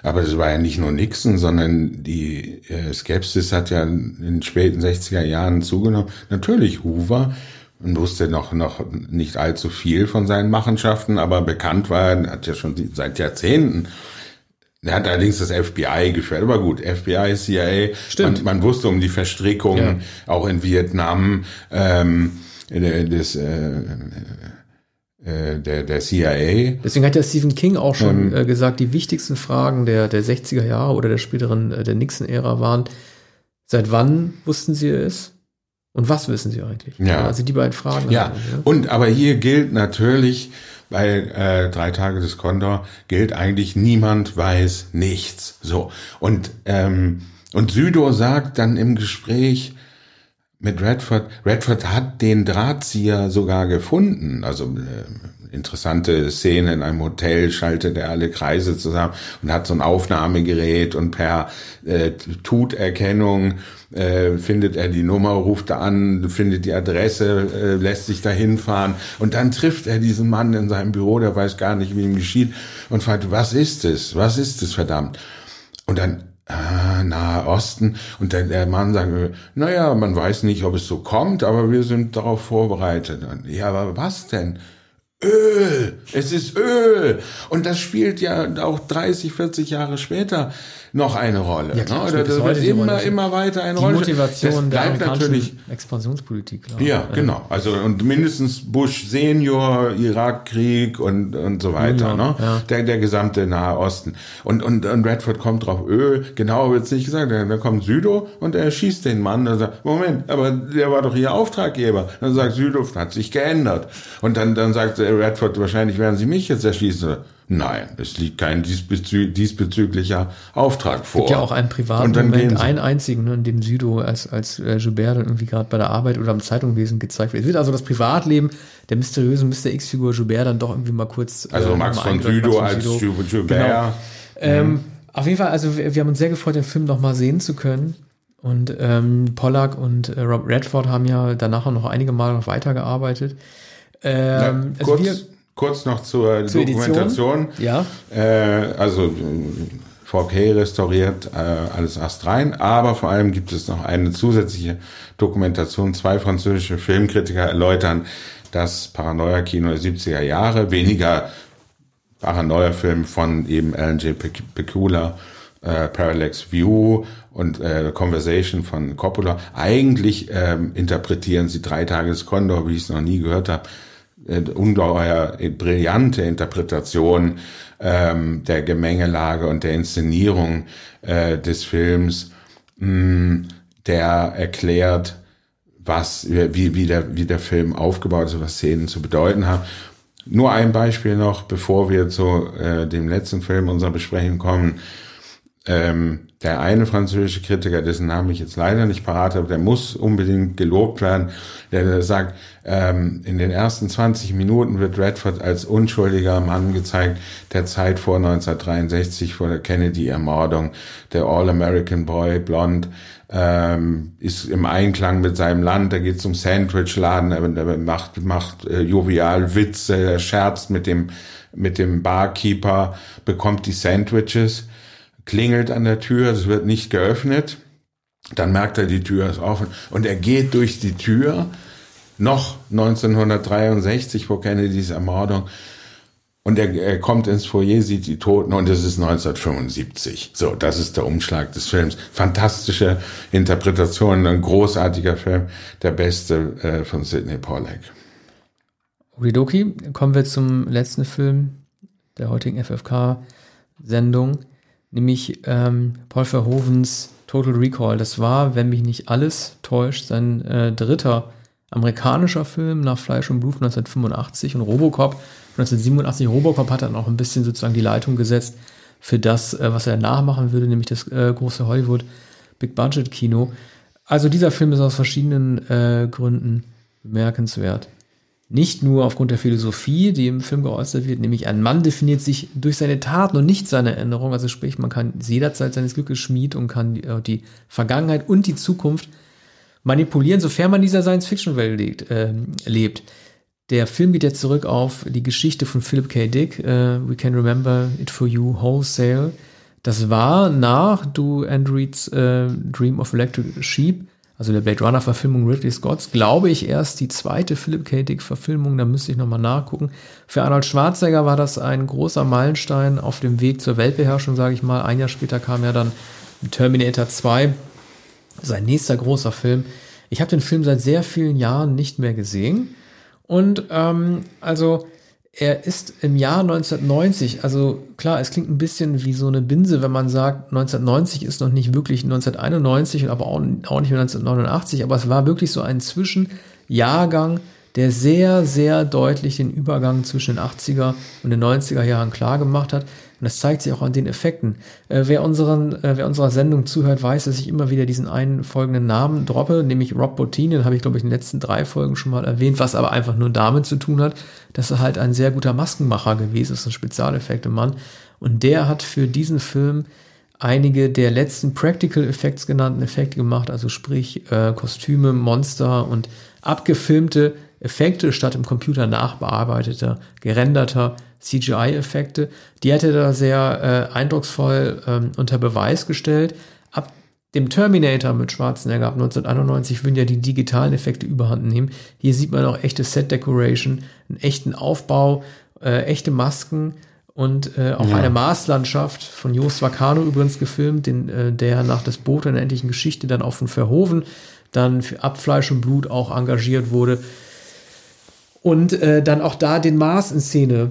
Aber es war ja nicht nur Nixon, sondern die äh, Skepsis hat ja in den späten 60er Jahren zugenommen. Natürlich Hoover und wusste noch, noch nicht allzu viel von seinen Machenschaften, aber bekannt war, er hat ja schon seit Jahrzehnten er hat allerdings das FBI geführt, aber gut, FBI, CIA, Stimmt. Man, man wusste um die Verstrickungen, ja. auch in Vietnam, ähm, des, äh, äh, der, der CIA. Deswegen hat ja Stephen King auch schon ähm, äh, gesagt, die wichtigsten Fragen der, der 60er Jahre oder der späteren, äh, der Nixon-Ära waren, seit wann wussten sie es? Und was wissen sie eigentlich? Ja. Also die beiden Fragen. Ja, halt, ja. und aber hier gilt natürlich, bei äh, drei Tage des Condor gilt eigentlich niemand weiß nichts. So und ähm, und Südo sagt dann im Gespräch mit Redford, Redford hat den Drahtzieher sogar gefunden. Also äh, interessante Szene in einem Hotel schaltet er alle Kreise zusammen und hat so ein Aufnahmegerät und per äh, Tuterkennung äh, findet er die Nummer, ruft er an, findet die Adresse, äh, lässt sich da hinfahren und dann trifft er diesen Mann in seinem Büro, der weiß gar nicht, wie ihm geschieht und fragt, was ist es? Was ist es, verdammt? Und dann ah, Nahe Osten. Und der, der Mann sagt, naja, man weiß nicht, ob es so kommt, aber wir sind darauf vorbereitet. Und, ja, aber was denn? Öl, es ist Öl. Und das spielt ja auch 30, 40 Jahre später noch eine Rolle. Ja, klar, ne? Das wird immer, immer weiter eine die Rolle. Motivation das bleibt der natürlich Expansionspolitik. Klar. Ja, genau. Also und mindestens Bush Senior, Irakkrieg und und so weiter. Ja, ne? Ja. Der der gesamte Nahe Osten. Und und, und Redford kommt drauf Öl. Genau wird's nicht gesagt. Da kommt Südo und er schießt den Mann. Und sagt, Moment, aber der war doch ihr Auftraggeber. Dann sagt Südo, hat sich geändert. Und dann dann sagt Redford, wahrscheinlich werden sie mich jetzt erschießen. Nein, es liegt kein diesbezü diesbezüglicher Auftrag vor. Es gibt ja auch einen privaten Moment, einen einzigen, ne, in dem Südo als, als äh, Joubert dann irgendwie gerade bei der Arbeit oder am Zeitungslesen gezeigt wird. Es wird also das Privatleben der mysteriösen Mr. X-Figur Joubert dann doch irgendwie mal kurz. Äh, also Max von Südo als Joubert. Genau. Ähm, mhm. Auf jeden Fall, also wir, wir, haben uns sehr gefreut, den Film noch mal sehen zu können. Und ähm, Pollack und äh, Rob Redford haben ja danach noch einige Male noch weitergearbeitet. Ähm, ja, also wir, Kurz noch zur, zur Dokumentation. Edition. Ja. Äh, also 4K restauriert, äh, alles astrein, aber vor allem gibt es noch eine zusätzliche Dokumentation. Zwei französische Filmkritiker erläutern das Paranoia-Kino der 70er Jahre, weniger Paranoia-Film von eben Alan J. Pecula, äh, Parallax View und äh, Conversation von Coppola. Eigentlich ähm, interpretieren sie Drei Tage des Condor, wie ich es noch nie gehört habe, ungeheuer brillante Interpretation ähm, der Gemengelage und der Inszenierung äh, des Films, mh, mm, der erklärt, was, wie, wie, der, wie der Film aufgebaut ist, was Szenen zu bedeuten haben. Nur ein Beispiel noch, bevor wir zu äh, dem letzten Film unserer Besprechung kommen. Ähm, der eine französische Kritiker, dessen Namen ich jetzt leider nicht parat habe, der muss unbedingt gelobt werden, der sagt, ähm, in den ersten 20 Minuten wird Redford als unschuldiger Mann gezeigt, der Zeit vor 1963, vor der Kennedy-Ermordung, der All-American Boy, blond, ähm, ist im Einklang mit seinem Land, er geht zum Sandwichladen, er, macht, macht äh, jovial Witze, er scherzt mit dem, mit dem Barkeeper, bekommt die Sandwiches, klingelt an der Tür, es wird nicht geöffnet. Dann merkt er, die Tür ist offen und er geht durch die Tür, noch 1963 vor Kennedys Ermordung, und er, er kommt ins Foyer, sieht die Toten und es ist 1975. So, das ist der Umschlag des Films. Fantastische Interpretation, ein großartiger Film, der beste äh, von Sidney Pollack. Okidoki, kommen wir zum letzten Film der heutigen FFK-Sendung nämlich ähm, Paul Verhovens Total Recall. Das war, wenn mich nicht alles täuscht, sein äh, dritter amerikanischer Film nach Fleisch und Blut 1985 und Robocop 1987. Robocop hat dann auch ein bisschen sozusagen die Leitung gesetzt für das, äh, was er nachmachen würde, nämlich das äh, große Hollywood Big Budget Kino. Also dieser Film ist aus verschiedenen äh, Gründen bemerkenswert. Nicht nur aufgrund der Philosophie, die im Film geäußert wird, nämlich ein Mann definiert sich durch seine Taten und nicht seine Erinnerung. Also sprich, man kann jederzeit seines Glückes schmied und kann die, äh, Vergangenheit und die Zukunft manipulieren, sofern man dieser Science-Fiction-Welt äh, lebt. Der Film geht jetzt zurück auf die Geschichte von Philip K. Dick, uh, We Can Remember It For You Wholesale. Das war nach Do Androids uh, Dream of Electric Sheep also der Blade Runner Verfilmung Ridley Scotts, glaube ich erst die zweite Philip K. Dick Verfilmung, da müsste ich nochmal nachgucken. Für Arnold Schwarzenegger war das ein großer Meilenstein auf dem Weg zur Weltbeherrschung, sage ich mal. Ein Jahr später kam ja dann Terminator 2, sein nächster großer Film. Ich habe den Film seit sehr vielen Jahren nicht mehr gesehen. Und ähm, also er ist im Jahr 1990, also klar, es klingt ein bisschen wie so eine Binse, wenn man sagt, 1990 ist noch nicht wirklich 1991, aber auch, auch nicht 1989, aber es war wirklich so ein Zwischenjahrgang, der sehr, sehr deutlich den Übergang zwischen den 80er und den 90er Jahren klar gemacht hat. Und das zeigt sich auch an den Effekten. Äh, wer, unseren, äh, wer unserer Sendung zuhört, weiß, dass ich immer wieder diesen einen folgenden Namen droppe, nämlich Rob Bottin, den habe ich, glaube ich, in den letzten drei Folgen schon mal erwähnt, was aber einfach nur damit zu tun hat, dass er halt ein sehr guter Maskenmacher gewesen ist, ein Spezialeffekte-Mann. Und der hat für diesen Film einige der letzten Practical Effects genannten Effekte gemacht, also sprich äh, Kostüme, Monster und abgefilmte Effekte statt im Computer nachbearbeiteter, gerenderter CGI-Effekte. Die hat er da sehr äh, eindrucksvoll ähm, unter Beweis gestellt. Ab dem Terminator mit Schwarzenegger ab 1991 würden ja die digitalen Effekte überhand nehmen. Hier sieht man auch echte Set-Decoration, einen echten Aufbau, äh, echte Masken und äh, auch ja. eine Marslandschaft von Jos Vacano übrigens gefilmt, den, äh, der nach das Boot in der endlichen Geschichte dann auch von Verhoven dann für Abfleisch und Blut auch engagiert wurde und äh, dann auch da den Mars in Szene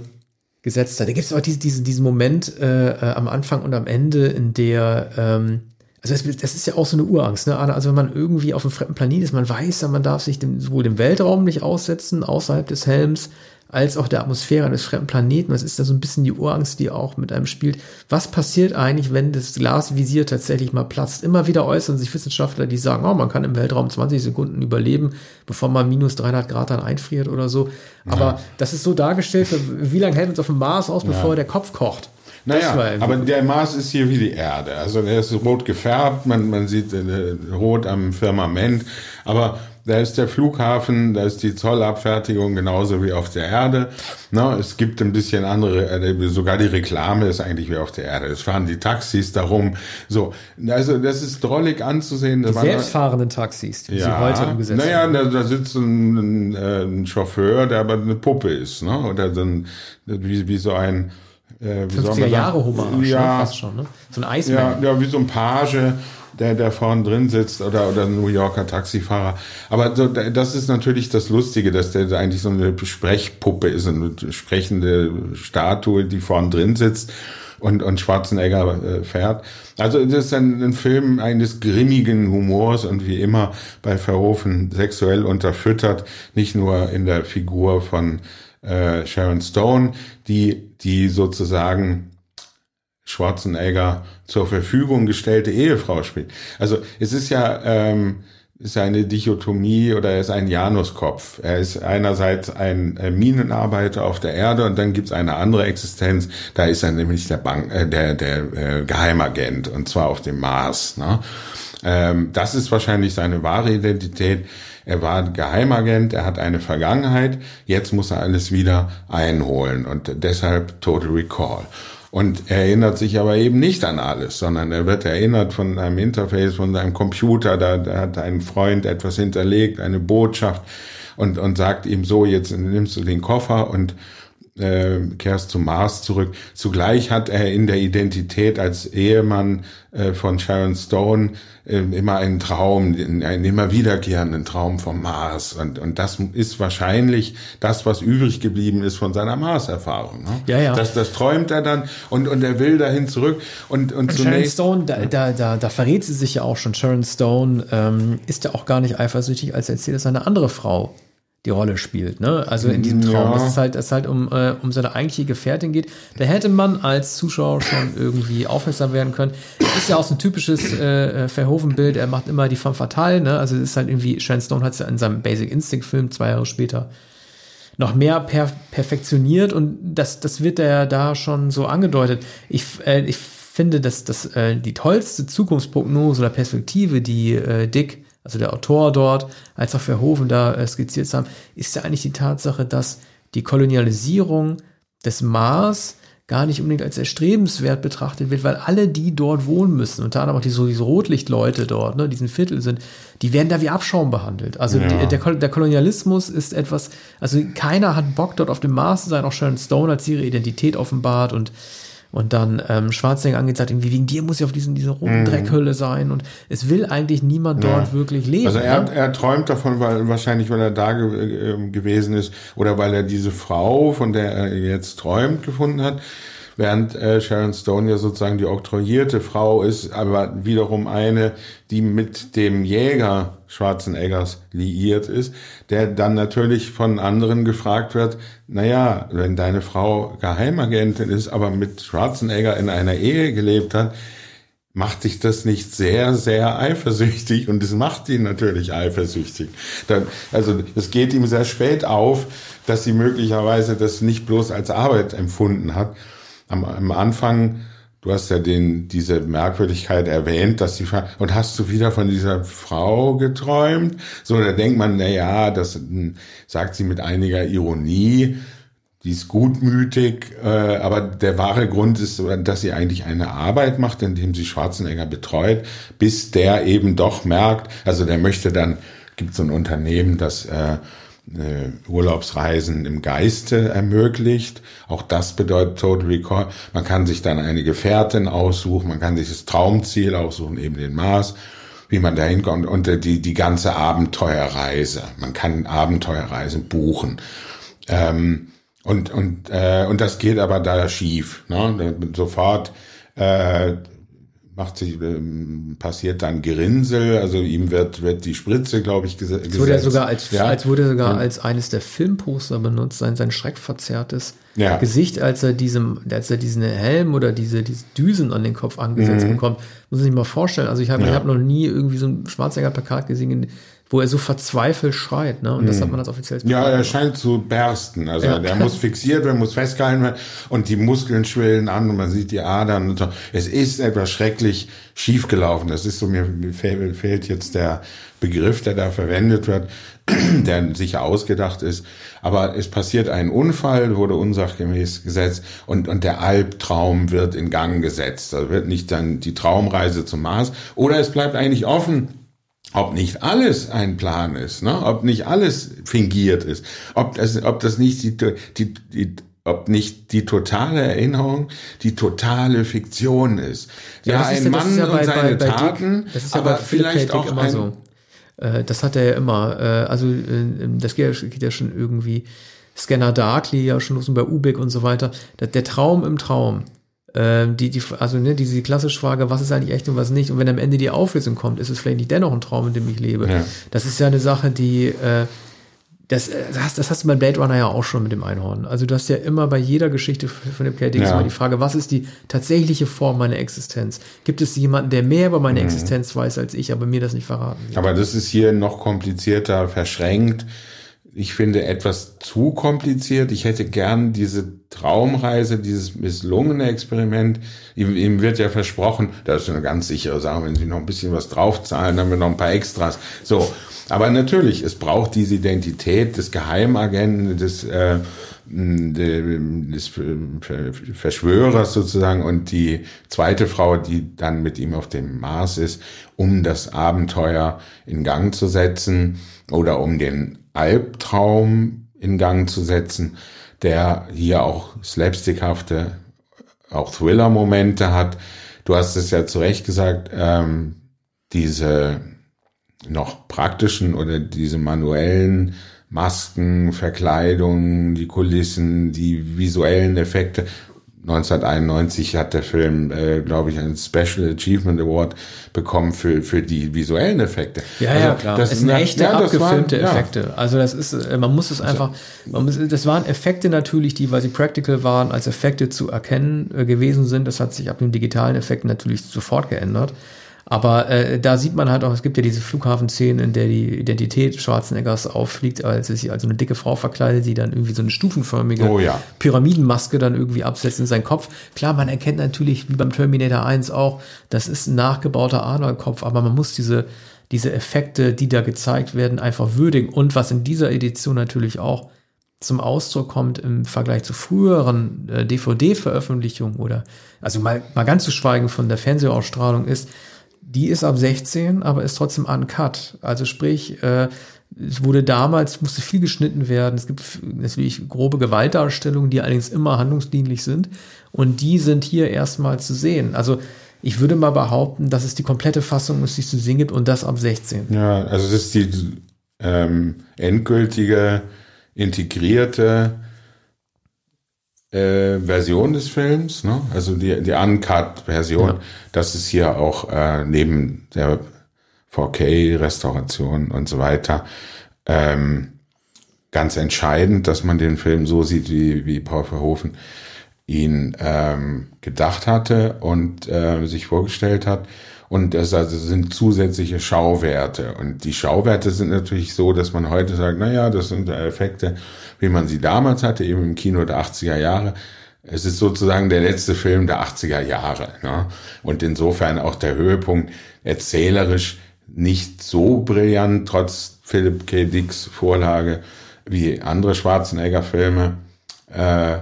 gesetzt hat. Da gibt es auch diesen, diesen, diesen Moment äh, äh, am Anfang und am Ende, in der, ähm, also das, das, ist ja auch so eine Urangst, ne? Also wenn man irgendwie auf einem fremden Planet ist, man weiß, man darf sich dem, sowohl dem Weltraum nicht aussetzen, außerhalb des Helms, als auch der Atmosphäre eines fremden Planeten. Das ist da so ein bisschen die Urangst, die auch mit einem spielt. Was passiert eigentlich, wenn das Glasvisier tatsächlich mal platzt? Immer wieder äußern sich Wissenschaftler, die sagen, oh, man kann im Weltraum 20 Sekunden überleben, bevor man minus 300 Grad dann einfriert oder so. Aber ja. das ist so dargestellt, wie lange hält uns auf dem Mars aus, bevor ja. der Kopf kocht? Naja, aber der Mars ist hier wie die Erde. Also er ist rot gefärbt, man, man sieht äh, rot am Firmament, aber da ist der Flughafen, da ist die Zollabfertigung genauso wie auf der Erde. No, es gibt ein bisschen andere, äh, sogar die Reklame ist eigentlich wie auf der Erde. Es fahren die Taxis darum. So, also das ist drollig anzusehen. Die selbstfahrenden Taxis, die ja, sie heute umgesetzt naja, haben. Naja, da, da sitzt ein, ein, ein, Chauffeur, der aber eine Puppe ist, ne? Oder so ein, wie, wie so ein äh, 50er Jahre Hommage, ja, fast schon, ne? So ein Eismann. Ja, ja, wie so ein Page der, der vorne drin sitzt oder, oder New Yorker Taxifahrer. Aber so, das ist natürlich das Lustige, dass der eigentlich so eine Sprechpuppe ist, eine sprechende Statue, die vorne drin sitzt und, und Schwarzenegger äh, fährt. Also das ist ein, ein Film eines grimmigen Humors und wie immer bei Verhofen sexuell unterfüttert, nicht nur in der Figur von äh, Sharon Stone, die, die sozusagen Schwarzenegger zur Verfügung gestellte Ehefrau spielt. Also es ist ja ähm, ist eine Dichotomie oder er ist ein Januskopf. Er ist einerseits ein äh, Minenarbeiter auf der Erde und dann gibt's eine andere Existenz. Da ist er nämlich der Bank, äh, der der äh, Geheimagent und zwar auf dem Mars. Ne? Ähm, das ist wahrscheinlich seine wahre Identität. Er war Geheimagent, er hat eine Vergangenheit. Jetzt muss er alles wieder einholen und deshalb Total Recall und er erinnert sich aber eben nicht an alles, sondern er wird erinnert von einem Interface, von seinem Computer, da, da hat ein Freund etwas hinterlegt, eine Botschaft und, und sagt ihm so, jetzt nimmst du den Koffer und äh, kehrst zum Mars zurück. Zugleich hat er in der Identität als Ehemann äh, von Sharon Stone äh, immer einen Traum, einen immer wiederkehrenden Traum vom Mars. Und, und das ist wahrscheinlich das, was übrig geblieben ist von seiner Mars-Erfahrung. Ne? Ja, ja. Das, das träumt er dann und, und er will dahin zurück. Und, und, und Sharon Stone, da, da, da, da verrät sie sich ja auch schon. Sharon Stone ähm, ist ja auch gar nicht eifersüchtig, als er erzählt, dass eine andere Frau die Rolle spielt. Ne? Also in diesem Traum, ja. dass es halt, dass es halt um, äh, um seine eigentliche Gefährtin geht. Da hätte man als Zuschauer schon irgendwie aufmerksam werden können. Ist ja auch so ein typisches äh, äh Verhoeven-Bild. Er macht immer die femme fatale. Ne? Also es ist halt irgendwie, Sharon Stone hat es ja in seinem Basic Instinct-Film zwei Jahre später noch mehr per perfektioniert und das, das wird ja da schon so angedeutet. Ich, äh, ich finde, dass, dass äh, die tollste Zukunftsprognose oder Perspektive, die äh, Dick, also der Autor dort, als auch Verhoeven da äh, skizziert haben, ist ja eigentlich die Tatsache, dass die Kolonialisierung des Mars gar nicht unbedingt als erstrebenswert betrachtet wird, weil alle, die dort wohnen müssen, unter anderem auch die so diese Rotlichtleute dort, ne, diesen Viertel sind, die werden da wie Abschaum behandelt. Also ja. die, der, der, Kolonialismus ist etwas, also keiner hat Bock dort auf dem Mars zu sein, auch Sharon Stone hat ihre Identität offenbart und und dann ähm, Schwarzenegger angezeigt, irgendwie wegen dir muss ja auf diesen, diese roten mhm. Dreckhülle sein. Und es will eigentlich niemand dort ja. wirklich leben. Also er, ne? er träumt davon, weil wahrscheinlich, weil er da ge äh, gewesen ist oder weil er diese Frau, von der er jetzt träumt, gefunden hat. Während äh, Sharon Stone ja sozusagen die oktroyierte Frau ist, aber wiederum eine, die mit dem Jäger Schwarzeneggers liiert ist, der dann natürlich von anderen gefragt wird, naja, wenn deine Frau Geheimagentin ist, aber mit Schwarzenegger in einer Ehe gelebt hat, macht dich das nicht sehr, sehr eifersüchtig und es macht ihn natürlich eifersüchtig. Dann, also es geht ihm sehr spät auf, dass sie möglicherweise das nicht bloß als Arbeit empfunden hat. Am, am Anfang Du hast ja den, diese Merkwürdigkeit erwähnt, dass die, und hast du wieder von dieser Frau geträumt? So, da denkt man, na ja, das hm, sagt sie mit einiger Ironie. Die ist gutmütig, äh, aber der wahre Grund ist, dass sie eigentlich eine Arbeit macht, indem sie Schwarzenegger betreut, bis der eben doch merkt, also der möchte dann, gibt so ein Unternehmen, das äh, Urlaubsreisen im Geiste ermöglicht. Auch das bedeutet Total Recall. Man kann sich dann eine Gefährtin aussuchen, man kann sich das Traumziel aussuchen, eben den Mars, wie man da hinkommt und die, die ganze Abenteuerreise. Man kann Abenteuerreisen buchen. Ähm, und, und, äh, und das geht aber da schief. Ne? Sofort äh, macht sich, ähm, passiert dann Gerinnsel, also ihm wird, wird die Spritze, glaube ich, gesetzt. Es wurde ja sogar als, ja? als wurde sogar als eines der Filmposter benutzt, sein, sein schreckverzerrtes ja. Gesicht, als er diesem, als er diesen Helm oder diese, diese Düsen an den Kopf angesetzt mhm. bekommt. Muss man sich mal vorstellen. Also ich habe ja. hab noch nie irgendwie so ein Schwarzenegger-Plakat gesehen, wo er so verzweifelt schreit, ne? Und das hat man als offizielles Ja, er scheint zu bersten. Also ja. der muss fixiert werden, muss festgehalten werden und die Muskeln schwillen an und man sieht die Adern und so. Es ist etwas schrecklich schiefgelaufen. Das ist so, mir fehlt jetzt der Begriff, der da verwendet wird, der sicher ausgedacht ist. Aber es passiert ein Unfall, wurde unsachgemäß gesetzt und, und der Albtraum wird in Gang gesetzt. Da wird nicht dann die Traumreise zum Mars oder es bleibt eigentlich offen, ob nicht alles ein Plan ist, ne? ob nicht alles fingiert ist, ob das, ob das nicht die, die, die ob nicht die totale Erinnerung die totale Fiktion ist. Ja, ja ein ja, Mann ja bei, und seine bei, bei Taten, Dick, das ist aber vielleicht auch immer ein, so. Äh, das hat er ja immer. Äh, also äh, das geht, ja schon irgendwie Scanner Darkly, ja schon bei Ubik und so weiter. Der Traum im Traum. Ähm, die, die, also ne, diese klassische Frage, was ist eigentlich echt und was nicht? Und wenn am Ende die Auflösung kommt, ist es vielleicht nicht dennoch ein Traum, in dem ich lebe. Ja. Das ist ja eine Sache, die äh, das, äh, das, das hast du bei Blade Runner ja auch schon mit dem Einhorn. Also du hast ja immer bei jeder Geschichte von dem K. ja. immer die Frage, was ist die tatsächliche Form meiner Existenz? Gibt es jemanden, der mehr über meine mhm. Existenz weiß als ich, aber mir das nicht verraten will? Aber das ist hier noch komplizierter verschränkt ich finde, etwas zu kompliziert. Ich hätte gern diese Traumreise, dieses misslungene Experiment. Ihm, ihm wird ja versprochen, das ist eine ganz sichere Sache, wenn Sie noch ein bisschen was draufzahlen, haben wir noch ein paar Extras. So. Aber natürlich, es braucht diese Identität des Geheimagenten, des, äh, des Verschwörers sozusagen und die zweite Frau, die dann mit ihm auf dem Mars ist, um das Abenteuer in Gang zu setzen oder um den Albtraum in Gang zu setzen, der hier auch slapstickhafte, auch Thriller-Momente hat. Du hast es ja zu Recht gesagt, ähm, diese noch praktischen oder diese manuellen Masken, Verkleidungen, die Kulissen, die visuellen Effekte 1991 hat der Film, äh, glaube ich, einen Special Achievement Award bekommen für, für die visuellen Effekte. Ja, also, ja, klar. Das sind echte ja, abgefilmte waren, Effekte. Ja. Also das ist, äh, man muss es einfach, man muss, das waren Effekte natürlich, die, weil sie practical waren, als Effekte zu erkennen äh, gewesen sind. Das hat sich ab den digitalen Effekten natürlich sofort geändert. Aber äh, da sieht man halt auch, es gibt ja diese Flughafenszene, in der die Identität Schwarzeneggers auffliegt, als sich als eine dicke Frau verkleidet, die dann irgendwie so eine stufenförmige Oh ja. Pyramidenmaske dann irgendwie absetzt in seinen Kopf. Klar, man erkennt natürlich, wie beim Terminator 1 auch, das ist ein nachgebauter Arnold-Kopf, aber man muss diese, diese Effekte, die da gezeigt werden, einfach würdigen. Und was in dieser Edition natürlich auch zum Ausdruck kommt im Vergleich zu früheren äh, DVD-Veröffentlichungen oder, also mal, mal ganz zu schweigen von der Fernsehausstrahlung ist, die ist ab 16, aber ist trotzdem uncut. Also sprich, äh, es wurde damals, musste viel geschnitten werden. Es gibt natürlich grobe Gewaltdarstellungen, die allerdings immer handlungsdienlich sind. Und die sind hier erstmal zu sehen. Also ich würde mal behaupten, dass es die komplette Fassung ist, die es zu sehen gibt und das ab 16. Ja, also das ist die ähm, endgültige, integrierte äh, Version des Films, ne? also die, die Uncut-Version. Ja. Das ist hier auch äh, neben der 4K-Restauration und so weiter ähm, ganz entscheidend, dass man den Film so sieht, wie, wie Paul Verhoeven ihn ähm, gedacht hatte und äh, sich vorgestellt hat. Und das also sind zusätzliche Schauwerte. Und die Schauwerte sind natürlich so, dass man heute sagt, na ja, das sind Effekte, wie man sie damals hatte, eben im Kino der 80er Jahre. Es ist sozusagen der letzte Film der 80er Jahre. Ne? Und insofern auch der Höhepunkt erzählerisch nicht so brillant, trotz Philip K. Dicks Vorlage, wie andere Schwarzenegger-Filme. Äh,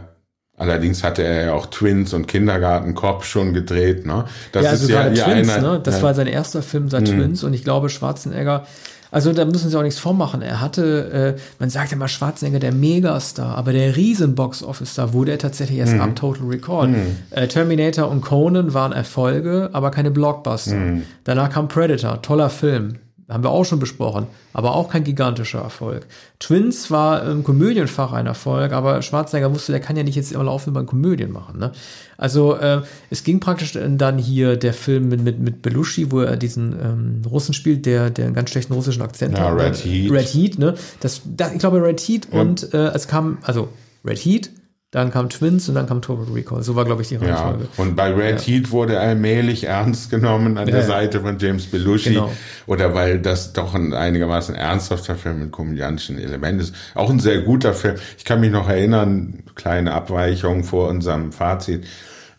Allerdings hatte er ja auch Twins und Kindergarten Cop schon gedreht. Ne? Das ja, also ist ja Twins, einer, ne? Das ja. war sein erster Film seit mhm. Twins und ich glaube Schwarzenegger. Also da müssen Sie auch nichts vormachen. Er hatte, äh, man sagt ja mal Schwarzenegger der Megastar, aber der riesen Box-Office-Star wurde er tatsächlich erst mhm. ab Total Recall. Mhm. Äh, Terminator und Conan waren Erfolge, aber keine Blockbuster. Mhm. Danach kam Predator, toller Film haben wir auch schon besprochen, aber auch kein gigantischer Erfolg. Twins war im Komödienfach ein Erfolg, aber Schwarzenegger wusste, der kann ja nicht jetzt immer laufen über Komödien machen. Ne? Also äh, es ging praktisch dann hier der Film mit, mit, mit Belushi, wo er diesen ähm, Russen spielt, der, der einen ganz schlechten russischen Akzent ja, hat. Red Heat. Red Heat, ne? Das, da, ich glaube Red Heat ja. und äh, es kam, also Red Heat, dann kam Twins und dann kam Total Recall. So war, glaube ich, die Reihenfolge. Ja, und bei Red ja. Heat wurde allmählich ernst genommen an ja, der Seite von James Belushi. Genau. Oder weil das doch ein einigermaßen ernsthafter Film mit komödiantischen Elementen ist. Auch ein sehr guter Film. Ich kann mich noch erinnern, kleine Abweichung vor unserem Fazit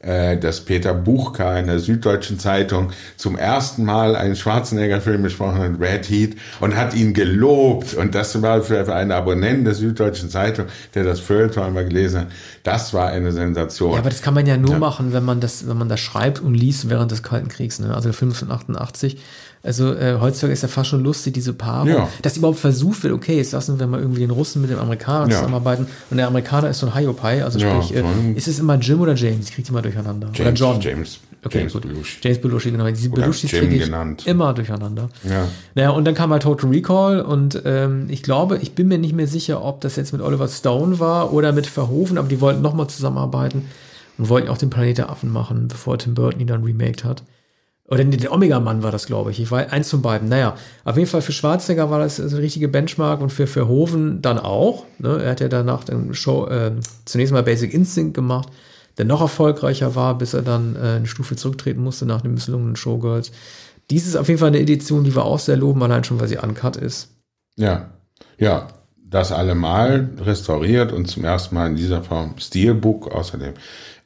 äh, dass Peter Buchka in der Süddeutschen Zeitung zum ersten Mal einen Schwarzenegger-Film besprochen hat, Red Heat, und hat ihn gelobt. Und das war für einen Abonnenten der Süddeutschen Zeitung, der das Feuilleton mal gelesen hat, das war eine Sensation. Ja, aber das kann man ja nur ja. machen, wenn man das, wenn man das schreibt und liest während des Kalten Kriegs. Ne? Also der Film von 88 also äh, heutzutage ist ja fast schon lustig, diese Paarung, ja. dass überhaupt versucht wird, okay, jetzt lassen wir mal irgendwie den Russen mit dem Amerikaner ja. zusammenarbeiten und der Amerikaner ist so ein Hiopai, also sprich, ja, äh, ist es immer Jim oder James? Ich kriege die mal durcheinander. James, oder John. James, okay, James gut. Belushi. James Belushi, genau. Diese oder Belushis kriege ich genannt. immer durcheinander. Ja. Naja, und dann kam halt Total Recall und ähm, ich glaube, ich bin mir nicht mehr sicher, ob das jetzt mit Oliver Stone war oder mit Verhoeven, aber die wollten nochmal zusammenarbeiten und wollten auch den Planet der Affen machen, bevor Tim Burton ihn dann remaked hat. Oder der Omega-Mann war das, glaube ich. Ich war eins von beiden. Naja, auf jeden Fall für Schwarzenegger war das eine richtige Benchmark und für Verhoeven dann auch. Ne? Er hat ja danach den Show, äh, zunächst mal Basic Instinct gemacht, der noch erfolgreicher war, bis er dann äh, eine Stufe zurücktreten musste nach dem misslungenen Showgirls. Dies ist auf jeden Fall eine Edition, die wir auch sehr loben, allein schon, weil sie uncut ist. Ja, ja, das allemal restauriert und zum ersten Mal in dieser Form Steelbook außerdem.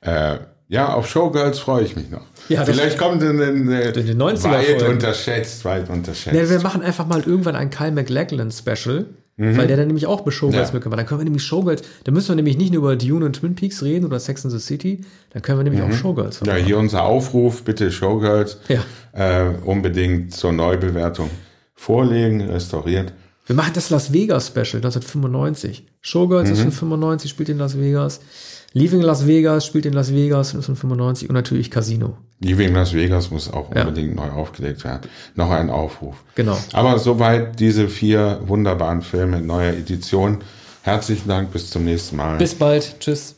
Äh, ja, auf Showgirls freue ich mich noch. Ja, Vielleicht kommt in den, in den 90er weit Folgen. unterschätzt, weit unterschätzt. Ja, wir machen einfach mal irgendwann ein Kyle MacLachlan Special. Mhm. Weil der dann nämlich auch bei Showgirls ja. mitgemacht Dann können wir nämlich Showgirls, da müssen wir nämlich nicht nur über Dune und Twin Peaks reden oder Sex in the City, dann können wir nämlich mhm. auch Showgirls haben. Ja, hier unser Aufruf, bitte Showgirls ja. äh, unbedingt zur Neubewertung vorlegen, restauriert. Wir machen das Las Vegas Special 1995. Showgirls mhm. ist von 95, spielt in Las Vegas. Leaving Las Vegas spielt in Las Vegas 1995 und natürlich Casino. Leaving Las Vegas muss auch ja. unbedingt neu aufgelegt werden. Noch ein Aufruf. Genau. Aber soweit diese vier wunderbaren Filme in neuer Edition. Herzlichen Dank, bis zum nächsten Mal. Bis bald. Tschüss.